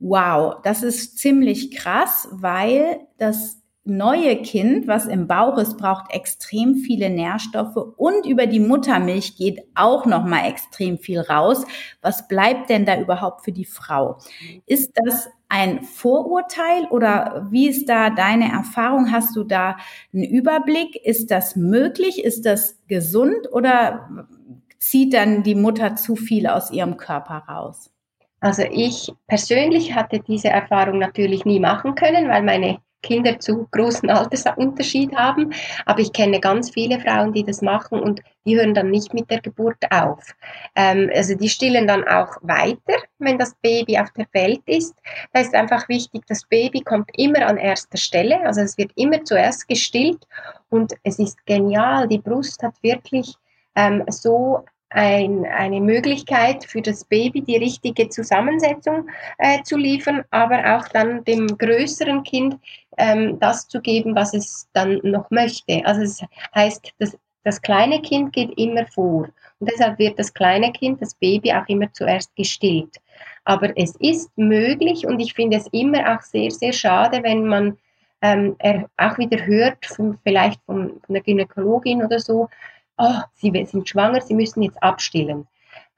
wow, das ist ziemlich krass, weil das neue Kind, was im Bauch ist, braucht extrem viele Nährstoffe und über die Muttermilch geht auch noch mal extrem viel raus. Was bleibt denn da überhaupt für die Frau? Ist das ein Vorurteil oder wie ist da deine Erfahrung? Hast du da einen Überblick? Ist das möglich? Ist das gesund oder zieht dann die Mutter zu viel aus ihrem Körper raus? Also ich persönlich hatte diese Erfahrung natürlich nie machen können, weil meine Kinder zu großen Altersunterschied haben. Aber ich kenne ganz viele Frauen, die das machen und die hören dann nicht mit der Geburt auf. Ähm, also die stillen dann auch weiter, wenn das Baby auf der Welt ist. Da ist einfach wichtig, das Baby kommt immer an erster Stelle. Also es wird immer zuerst gestillt und es ist genial. Die Brust hat wirklich ähm, so ein, eine Möglichkeit für das Baby, die richtige Zusammensetzung äh, zu liefern, aber auch dann dem größeren Kind ähm, das zu geben, was es dann noch möchte. Also es heißt, das, das kleine Kind geht immer vor und deshalb wird das kleine Kind, das Baby auch immer zuerst gestillt. Aber es ist möglich und ich finde es immer auch sehr, sehr schade, wenn man ähm, auch wieder hört, von, vielleicht von, von der Gynäkologin oder so, oh, Sie sind schwanger, Sie müssen jetzt abstillen.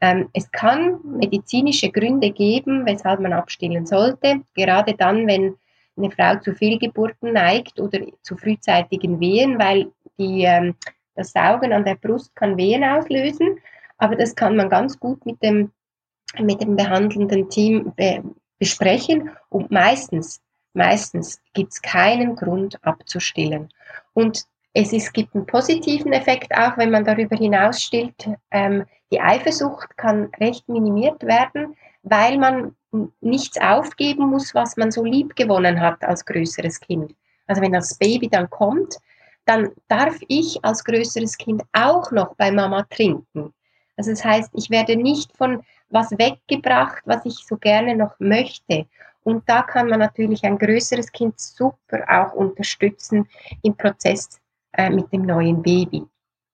Ähm, es kann medizinische Gründe geben, weshalb man abstillen sollte, gerade dann, wenn eine Frau zu Fehlgeburten neigt oder zu frühzeitigen Wehen, weil die, ähm, das Saugen an der Brust kann Wehen auslösen, aber das kann man ganz gut mit dem, mit dem behandelnden Team be besprechen und meistens, meistens gibt es keinen Grund abzustillen. Und es ist, gibt einen positiven Effekt auch, wenn man darüber hinaus stillt. Ähm, die Eifersucht kann recht minimiert werden, weil man nichts aufgeben muss, was man so lieb gewonnen hat als größeres Kind. Also wenn das Baby dann kommt, dann darf ich als größeres Kind auch noch bei Mama trinken. Also das heißt, ich werde nicht von was weggebracht, was ich so gerne noch möchte. Und da kann man natürlich ein größeres Kind super auch unterstützen im Prozess äh, mit dem neuen Baby.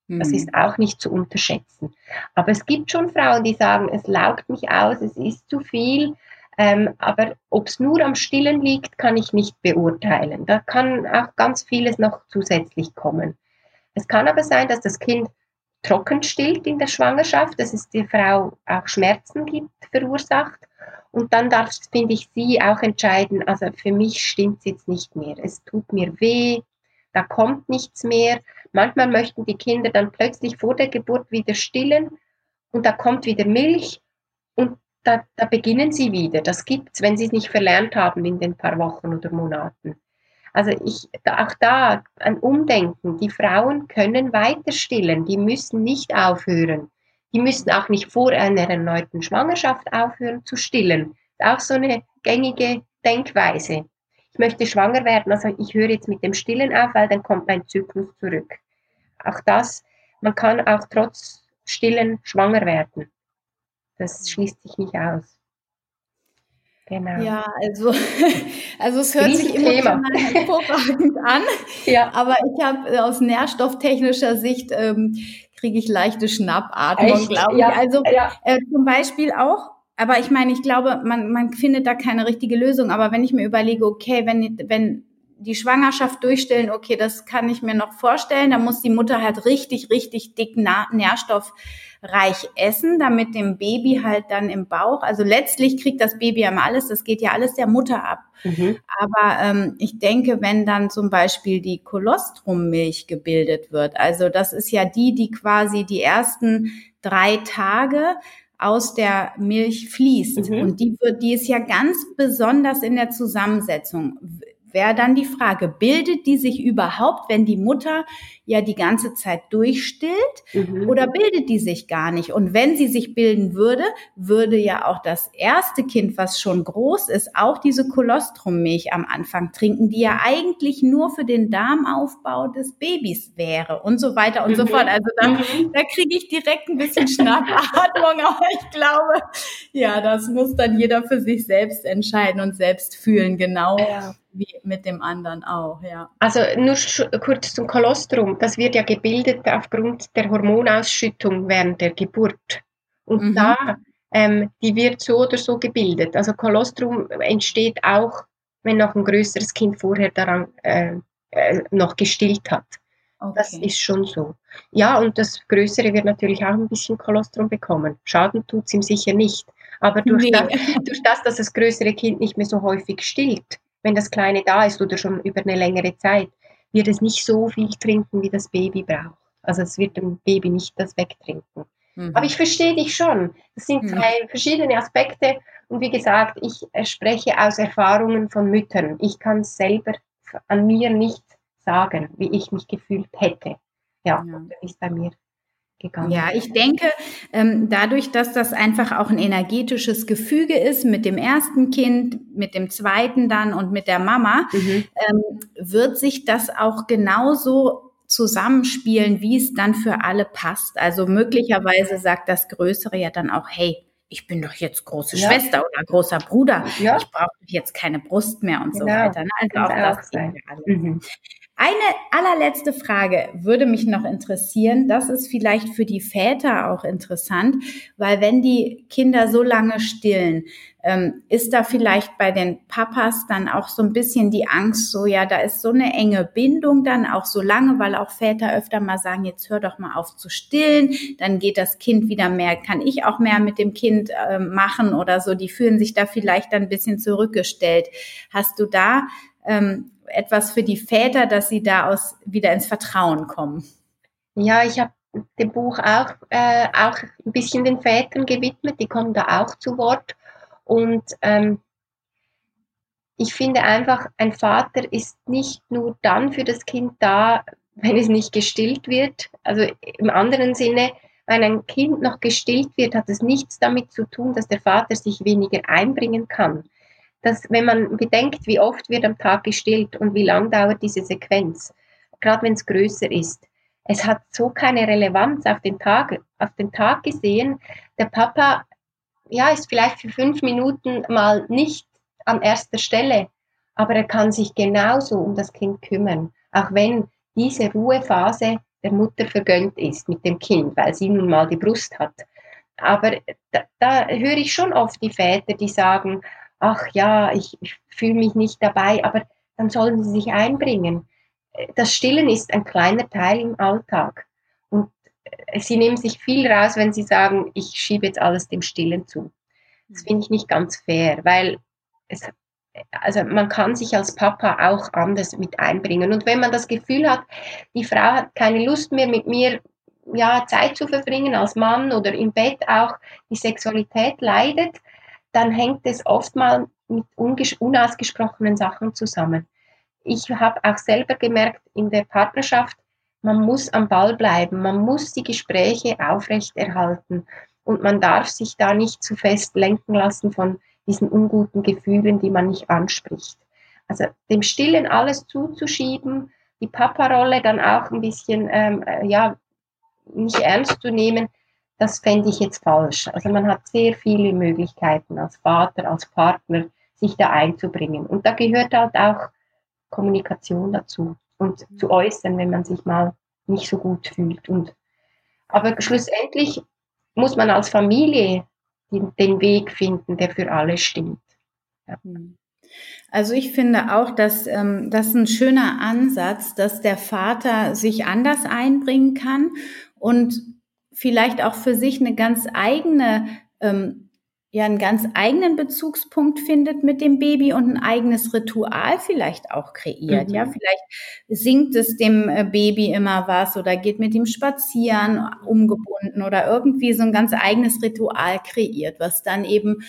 Das ist mhm. auch nicht zu unterschätzen. Aber es gibt schon Frauen, die sagen, es laugt mich aus, es ist zu viel. Ähm, aber ob es nur am Stillen liegt, kann ich nicht beurteilen. Da kann auch ganz vieles noch zusätzlich kommen. Es kann aber sein, dass das Kind trocken stillt in der Schwangerschaft, dass es der Frau auch Schmerzen gibt, verursacht. Und dann darf, finde ich, sie auch entscheiden, also für mich stimmt es jetzt nicht mehr. Es tut mir weh, da kommt nichts mehr. Manchmal möchten die Kinder dann plötzlich vor der Geburt wieder stillen und da kommt wieder Milch und da, da beginnen sie wieder. Das gibt es, wenn sie es nicht verlernt haben in den paar Wochen oder Monaten. Also ich, auch da ein Umdenken. Die Frauen können weiter stillen, die müssen nicht aufhören. Die müssen auch nicht vor einer erneuten Schwangerschaft aufhören zu stillen. Das ist auch so eine gängige Denkweise. Ich möchte schwanger werden, also ich höre jetzt mit dem Stillen auf, weil dann kommt mein Zyklus zurück. Auch das, man kann auch trotz Stillen schwanger werden. Das schließt sich nicht aus. Genau. Ja, also, also es hört sich immer hervorragend an. ja. Aber ich habe äh, aus nährstofftechnischer Sicht ähm, kriege ich leichte Schnappatmung, glaube ich. Ja. Also ja. Äh, zum Beispiel auch, aber ich meine, ich glaube, man, man findet da keine richtige Lösung. Aber wenn ich mir überlege, okay, wenn, wenn die Schwangerschaft durchstellen, okay, das kann ich mir noch vorstellen. Da muss die Mutter halt richtig, richtig dick nährstoffreich essen, damit dem Baby halt dann im Bauch, also letztlich kriegt das Baby ja alles, das geht ja alles der Mutter ab. Mhm. Aber ähm, ich denke, wenn dann zum Beispiel die Kolostrummilch gebildet wird, also das ist ja die, die quasi die ersten drei Tage aus der Milch fließt. Mhm. Und die wird, die ist ja ganz besonders in der Zusammensetzung wäre dann die Frage, bildet die sich überhaupt, wenn die Mutter ja die ganze Zeit durchstillt mhm. oder bildet die sich gar nicht? Und wenn sie sich bilden würde, würde ja auch das erste Kind, was schon groß ist, auch diese Kolostrummilch am Anfang trinken, die ja eigentlich nur für den Darmaufbau des Babys wäre und so weiter und mhm. so fort. Also da, mhm. da kriege ich direkt ein bisschen Schnappatmung, aber ich glaube, ja, das muss dann jeder für sich selbst entscheiden und selbst fühlen, genau. Ja wie mit dem anderen auch, ja. Also nur kurz zum Kolostrum. Das wird ja gebildet aufgrund der Hormonausschüttung während der Geburt. Und mhm. da, ähm, die wird so oder so gebildet. Also Kolostrum entsteht auch, wenn noch ein größeres Kind vorher daran äh, äh, noch gestillt hat. Okay. Das ist schon so. Ja, und das Größere wird natürlich auch ein bisschen Kolostrum bekommen. Schaden tut es ihm sicher nicht. Aber durch, nee. das, durch das, dass das größere Kind nicht mehr so häufig stillt, wenn das Kleine da ist oder schon über eine längere Zeit, wird es nicht so viel trinken, wie das Baby braucht. Also es wird dem Baby nicht das wegtrinken. Mhm. Aber ich verstehe dich schon. Das sind mhm. zwei verschiedene Aspekte. Und wie gesagt, ich spreche aus Erfahrungen von Müttern. Ich kann es selber an mir nicht sagen, wie ich mich gefühlt hätte. Ja, ja. ist bei mir gegangen. Ja, ich denke, ähm, dadurch, dass das einfach auch ein energetisches Gefüge ist mit dem ersten Kind, mit dem zweiten dann und mit der Mama, mhm. ähm, wird sich das auch genauso zusammenspielen, wie es dann für alle passt. Also möglicherweise sagt das Größere ja dann auch, hey, ich bin doch jetzt große ja. Schwester oder großer Bruder. Ja. Ich brauche jetzt keine Brust mehr und genau. so weiter. Ne? Also auch das auch mhm. Eine allerletzte Frage würde mich noch interessieren. Das ist vielleicht für die Väter auch interessant, weil wenn die Kinder so lange stillen, ähm, ist da vielleicht bei den Papas dann auch so ein bisschen die Angst, so ja, da ist so eine enge Bindung dann auch so lange, weil auch Väter öfter mal sagen, jetzt hör doch mal auf zu stillen, dann geht das Kind wieder mehr, kann ich auch mehr mit dem Kind äh, machen oder so. Die fühlen sich da vielleicht dann ein bisschen zurückgestellt. Hast du da ähm, etwas für die Väter, dass sie da aus wieder ins Vertrauen kommen? Ja, ich habe dem Buch auch, äh, auch ein bisschen den Vätern gewidmet, die kommen da auch zu Wort. Und ähm, ich finde einfach, ein Vater ist nicht nur dann für das Kind da, wenn es nicht gestillt wird. Also im anderen Sinne, wenn ein Kind noch gestillt wird, hat es nichts damit zu tun, dass der Vater sich weniger einbringen kann dass wenn man bedenkt, wie oft wird am Tag gestillt und wie lang dauert diese Sequenz, gerade wenn es größer ist, es hat so keine Relevanz auf den Tag, auf den Tag gesehen. Der Papa, ja, ist vielleicht für fünf Minuten mal nicht an erster Stelle, aber er kann sich genauso um das Kind kümmern, auch wenn diese Ruhephase der Mutter vergönnt ist mit dem Kind, weil sie nun mal die Brust hat. Aber da, da höre ich schon oft die Väter, die sagen, ach ja, ich, ich fühle mich nicht dabei, aber dann sollen sie sich einbringen. Das Stillen ist ein kleiner Teil im Alltag. Sie nehmen sich viel raus, wenn sie sagen, ich schiebe jetzt alles dem Stillen zu. Das finde ich nicht ganz fair, weil es, also man kann sich als Papa auch anders mit einbringen. Und wenn man das Gefühl hat, die Frau hat keine Lust mehr mit mir ja, Zeit zu verbringen als Mann oder im Bett auch die Sexualität leidet, dann hängt es oft mal mit unausgesprochenen Sachen zusammen. Ich habe auch selber gemerkt in der Partnerschaft, man muss am Ball bleiben, man muss die Gespräche aufrechterhalten und man darf sich da nicht zu fest lenken lassen von diesen unguten Gefühlen, die man nicht anspricht. Also dem Stillen alles zuzuschieben, die Papa-Rolle dann auch ein bisschen ähm, äh, ja, nicht ernst zu nehmen, das fände ich jetzt falsch. Also man hat sehr viele Möglichkeiten als Vater, als Partner, sich da einzubringen. Und da gehört halt auch Kommunikation dazu und zu äußern, wenn man sich mal nicht so gut fühlt. Und, aber schlussendlich muss man als Familie den, den Weg finden, der für alle stimmt. Ja. Hm. Also ich finde auch, dass ähm, das ein schöner Ansatz, dass der Vater sich anders einbringen kann und vielleicht auch für sich eine ganz eigene ähm, ja einen ganz eigenen Bezugspunkt findet mit dem Baby und ein eigenes Ritual vielleicht auch kreiert. Mhm. Ja, vielleicht singt es dem äh, Baby immer was oder geht mit ihm spazieren, umgebunden oder irgendwie so ein ganz eigenes Ritual kreiert, was dann eben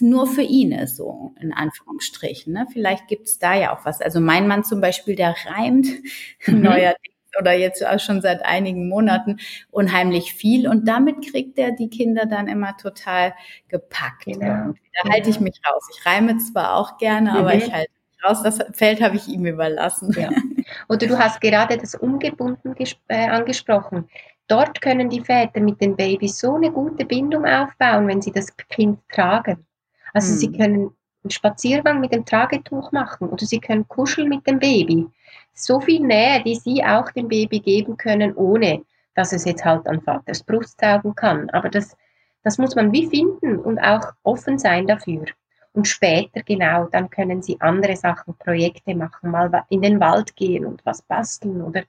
nur für ihn ist, so in Anführungsstrichen. Ne? Vielleicht gibt's da ja auch was. Also mein Mann zum Beispiel, der reimt mhm. neuerdings oder jetzt auch schon seit einigen Monaten unheimlich viel und damit kriegt er die Kinder dann immer total gepackt. Und da halte ich mich raus. Ich reime zwar auch gerne, mhm. aber ich halte mich raus. Das Feld habe ich ihm überlassen. Ja. Oder du hast gerade das Umgebunden äh, angesprochen. Dort können die Väter mit den Babys so eine gute Bindung aufbauen, wenn sie das Kind tragen. Also mhm. sie können einen Spaziergang mit dem Tragetuch machen oder sie können kuscheln mit dem Baby so viel Nähe, die sie auch dem Baby geben können, ohne dass es jetzt halt an Vaters Brust saugen kann. Aber das, das muss man wie finden und auch offen sein dafür. Und später, genau, dann können sie andere Sachen, Projekte machen, mal in den Wald gehen und was basteln oder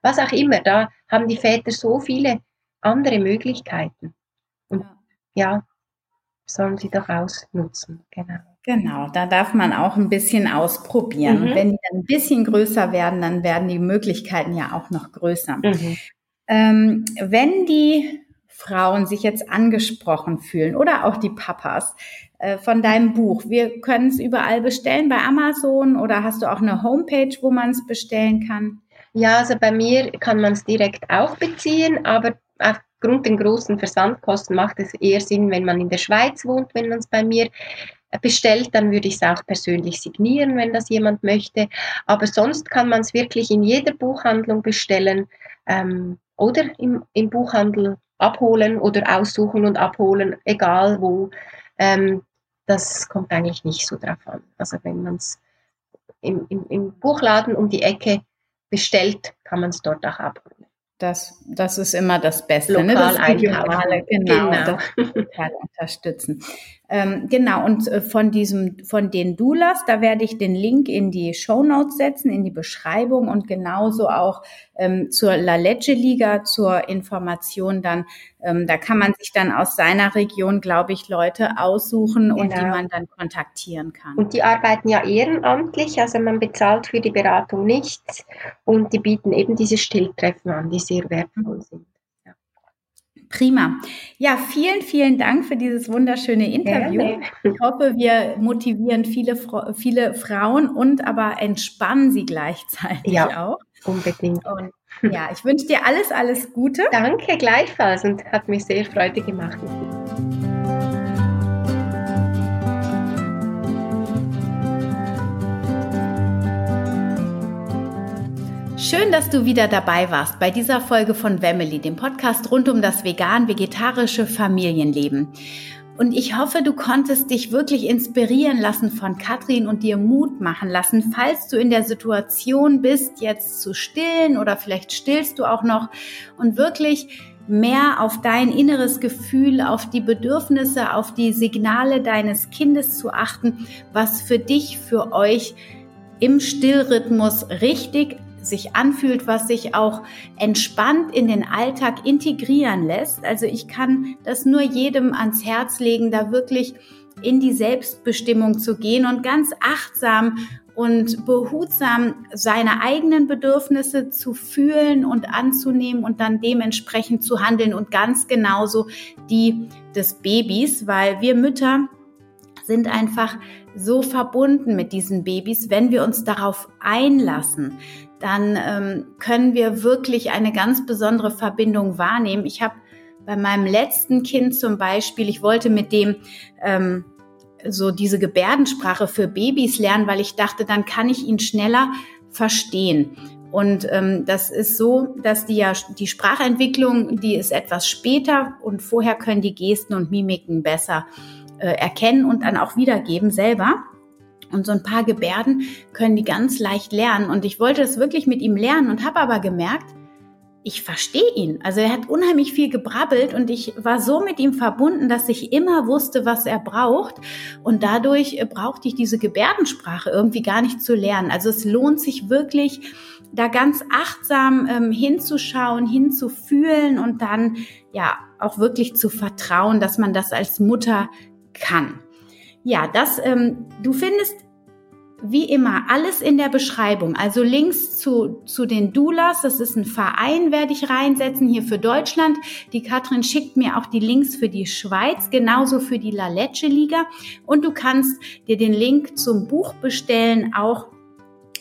was auch immer. Da haben die Väter so viele andere Möglichkeiten. Und ja, sollen sie doch ausnutzen, genau. Genau, da darf man auch ein bisschen ausprobieren. Mhm. Wenn die dann ein bisschen größer werden, dann werden die Möglichkeiten ja auch noch größer. Mhm. Ähm, wenn die Frauen sich jetzt angesprochen fühlen oder auch die Papas äh, von deinem Buch, wir können es überall bestellen bei Amazon oder hast du auch eine Homepage, wo man es bestellen kann? Ja, also bei mir kann man es direkt auch beziehen, aber aufgrund den großen Versandkosten macht es eher Sinn, wenn man in der Schweiz wohnt, wenn man es bei mir bestellt, dann würde ich es auch persönlich signieren, wenn das jemand möchte. Aber sonst kann man es wirklich in jeder Buchhandlung bestellen ähm, oder im, im Buchhandel abholen oder aussuchen und abholen, egal wo. Ähm, das kommt eigentlich nicht so drauf an. Also wenn man es im, im, im Buchladen um die Ecke bestellt, kann man es dort auch abholen. Das, das ist immer das Beste. Lokal ne? Das Regionale, genau, genau. Das total unterstützen. Ähm, genau, und äh, von diesem, von den Doulas, da werde ich den Link in die Show Notes setzen, in die Beschreibung und genauso auch ähm, zur La Legge Liga, zur Information dann. Ähm, da kann man sich dann aus seiner Region, glaube ich, Leute aussuchen genau. und die genau. man dann kontaktieren kann. Und die arbeiten ja ehrenamtlich, also man bezahlt für die Beratung nichts und die bieten eben diese Stilltreffen an, die sehr wertvoll sind. Prima. Ja, vielen, vielen Dank für dieses wunderschöne Interview. Ich hoffe, wir motivieren viele, viele Frauen und aber entspannen sie gleichzeitig ja, auch. Unbedingt. Und ja, ich wünsche dir alles, alles Gute. Danke gleichfalls und hat mir sehr Freude gemacht. Schön, dass du wieder dabei warst bei dieser Folge von Family, dem Podcast rund um das vegan-vegetarische Familienleben. Und ich hoffe, du konntest dich wirklich inspirieren lassen von Katrin und dir Mut machen lassen, falls du in der Situation bist, jetzt zu stillen oder vielleicht stillst du auch noch und wirklich mehr auf dein inneres Gefühl, auf die Bedürfnisse, auf die Signale deines Kindes zu achten, was für dich, für euch im Stillrhythmus richtig sich anfühlt, was sich auch entspannt in den Alltag integrieren lässt. Also ich kann das nur jedem ans Herz legen, da wirklich in die Selbstbestimmung zu gehen und ganz achtsam und behutsam seine eigenen Bedürfnisse zu fühlen und anzunehmen und dann dementsprechend zu handeln und ganz genauso die des Babys, weil wir Mütter sind einfach so verbunden mit diesen Babys, wenn wir uns darauf einlassen, dann ähm, können wir wirklich eine ganz besondere Verbindung wahrnehmen. Ich habe bei meinem letzten Kind zum Beispiel, ich wollte mit dem ähm, so diese Gebärdensprache für Babys lernen, weil ich dachte, dann kann ich ihn schneller verstehen. Und ähm, das ist so, dass die ja die Sprachentwicklung, die ist etwas später und vorher können die Gesten und Mimiken besser äh, erkennen und dann auch wiedergeben selber. Und so ein paar Gebärden können die ganz leicht lernen. Und ich wollte das wirklich mit ihm lernen und habe aber gemerkt, ich verstehe ihn. Also er hat unheimlich viel gebrabbelt und ich war so mit ihm verbunden, dass ich immer wusste, was er braucht. Und dadurch brauchte ich diese Gebärdensprache irgendwie gar nicht zu lernen. Also es lohnt sich wirklich, da ganz achtsam ähm, hinzuschauen, hinzufühlen und dann ja auch wirklich zu vertrauen, dass man das als Mutter kann. Ja, das, ähm, du findest wie immer alles in der Beschreibung. Also Links zu, zu den Doulas, das ist ein Verein, werde ich reinsetzen hier für Deutschland. Die Katrin schickt mir auch die Links für die Schweiz, genauso für die La Lecce Liga. Und du kannst dir den Link zum Buch bestellen, auch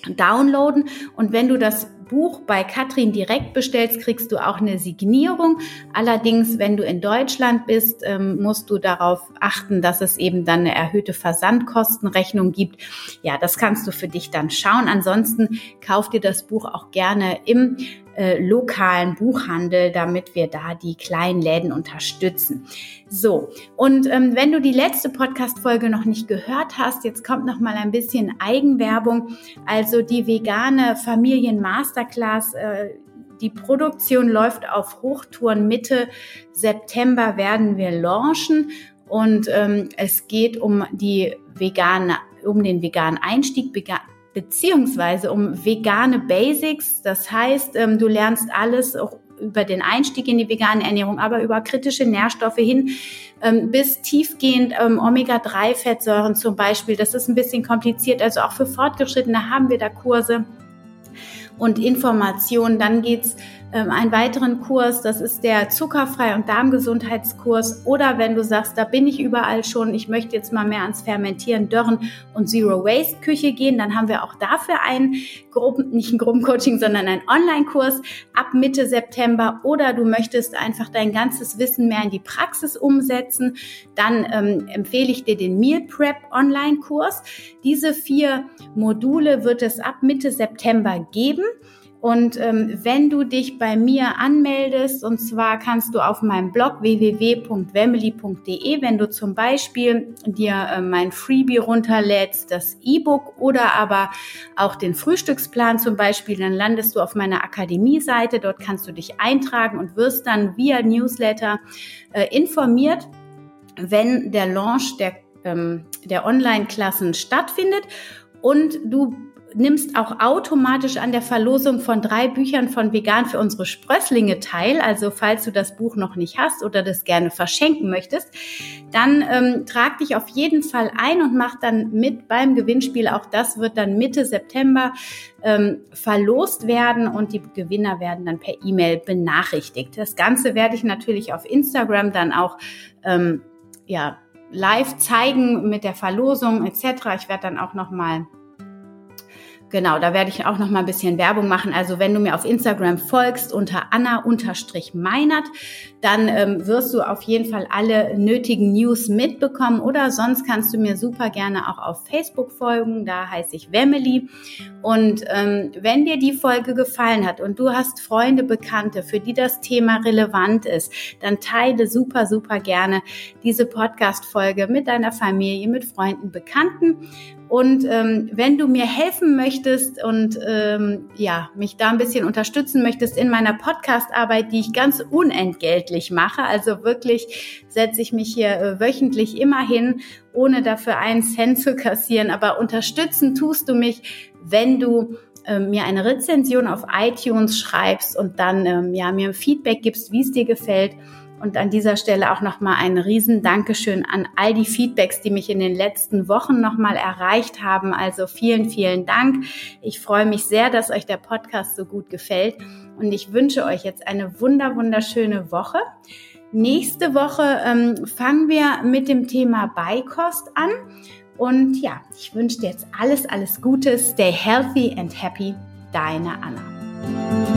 downloaden. Und wenn du das Buch bei Katrin direkt bestellst, kriegst du auch eine Signierung. Allerdings, wenn du in Deutschland bist, ähm, musst du darauf achten, dass es eben dann eine erhöhte Versandkostenrechnung gibt. Ja, das kannst du für dich dann schauen. Ansonsten kauf dir das Buch auch gerne im äh, lokalen Buchhandel, damit wir da die kleinen Läden unterstützen. So, und ähm, wenn du die letzte Podcast-Folge noch nicht gehört hast, jetzt kommt noch mal ein bisschen Eigenwerbung. Also die vegane Familien-Masterclass, äh, die Produktion läuft auf Hochtouren. Mitte September werden wir launchen und ähm, es geht um die vegane, um den veganen Einstieg, beziehungsweise um vegane Basics. Das heißt, ähm, du lernst alles auch über den Einstieg in die vegane Ernährung, aber über kritische Nährstoffe hin ähm, bis tiefgehend ähm, Omega-3-Fettsäuren zum Beispiel. Das ist ein bisschen kompliziert. Also auch für Fortgeschrittene haben wir da Kurse und Informationen. Dann geht's einen weiteren Kurs, das ist der Zuckerfrei- und Darmgesundheitskurs. Oder wenn du sagst, da bin ich überall schon, ich möchte jetzt mal mehr ans Fermentieren, Dörren und Zero Waste Küche gehen, dann haben wir auch dafür ein Gruppen, nicht ein Gruppencoaching, sondern ein Online-Kurs ab Mitte September. Oder du möchtest einfach dein ganzes Wissen mehr in die Praxis umsetzen, dann ähm, empfehle ich dir den Meal Prep Online-Kurs. Diese vier Module wird es ab Mitte September geben. Und ähm, wenn du dich bei mir anmeldest, und zwar kannst du auf meinem Blog www.wemily.de, wenn du zum Beispiel dir äh, mein Freebie runterlädst, das E-Book oder aber auch den Frühstücksplan zum Beispiel, dann landest du auf meiner Akademie-Seite. Dort kannst du dich eintragen und wirst dann via Newsletter äh, informiert, wenn der Launch der, ähm, der Online-Klassen stattfindet. Und du nimmst auch automatisch an der Verlosung von drei Büchern von Vegan für unsere Sprösslinge teil. Also falls du das Buch noch nicht hast oder das gerne verschenken möchtest, dann ähm, trag dich auf jeden Fall ein und mach dann mit beim Gewinnspiel. Auch das wird dann Mitte September ähm, verlost werden und die Gewinner werden dann per E-Mail benachrichtigt. Das Ganze werde ich natürlich auf Instagram dann auch ähm, ja, live zeigen mit der Verlosung etc. Ich werde dann auch noch mal genau, da werde ich auch noch mal ein bisschen Werbung machen. Also wenn du mir auf Instagram folgst unter Anna-Meinert, dann ähm, wirst du auf jeden Fall alle nötigen News mitbekommen oder sonst kannst du mir super gerne auch auf Facebook folgen. Da heiße ich Wemily. Und ähm, wenn dir die Folge gefallen hat und du hast Freunde, Bekannte, für die das Thema relevant ist, dann teile super, super gerne diese Podcast-Folge mit deiner Familie, mit Freunden, Bekannten. Und ähm, wenn du mir helfen möchtest und ähm, ja, mich da ein bisschen unterstützen möchtest in meiner Podcast-Arbeit, die ich ganz unentgeltlich mache, also wirklich setze ich mich hier äh, wöchentlich immer hin, ohne dafür einen Cent zu kassieren. Aber unterstützen tust du mich, wenn du ähm, mir eine Rezension auf iTunes schreibst und dann ähm, ja mir Feedback gibst, wie es dir gefällt und an dieser Stelle auch nochmal ein riesen Dankeschön an all die Feedbacks, die mich in den letzten Wochen nochmal erreicht haben. Also vielen, vielen Dank. Ich freue mich sehr, dass euch der Podcast so gut gefällt und ich wünsche euch jetzt eine wunder, wunderschöne Woche. Nächste Woche ähm, fangen wir mit dem Thema Beikost an. Und ja, ich wünsche dir jetzt alles, alles Gute. Stay healthy and happy. Deine Anna.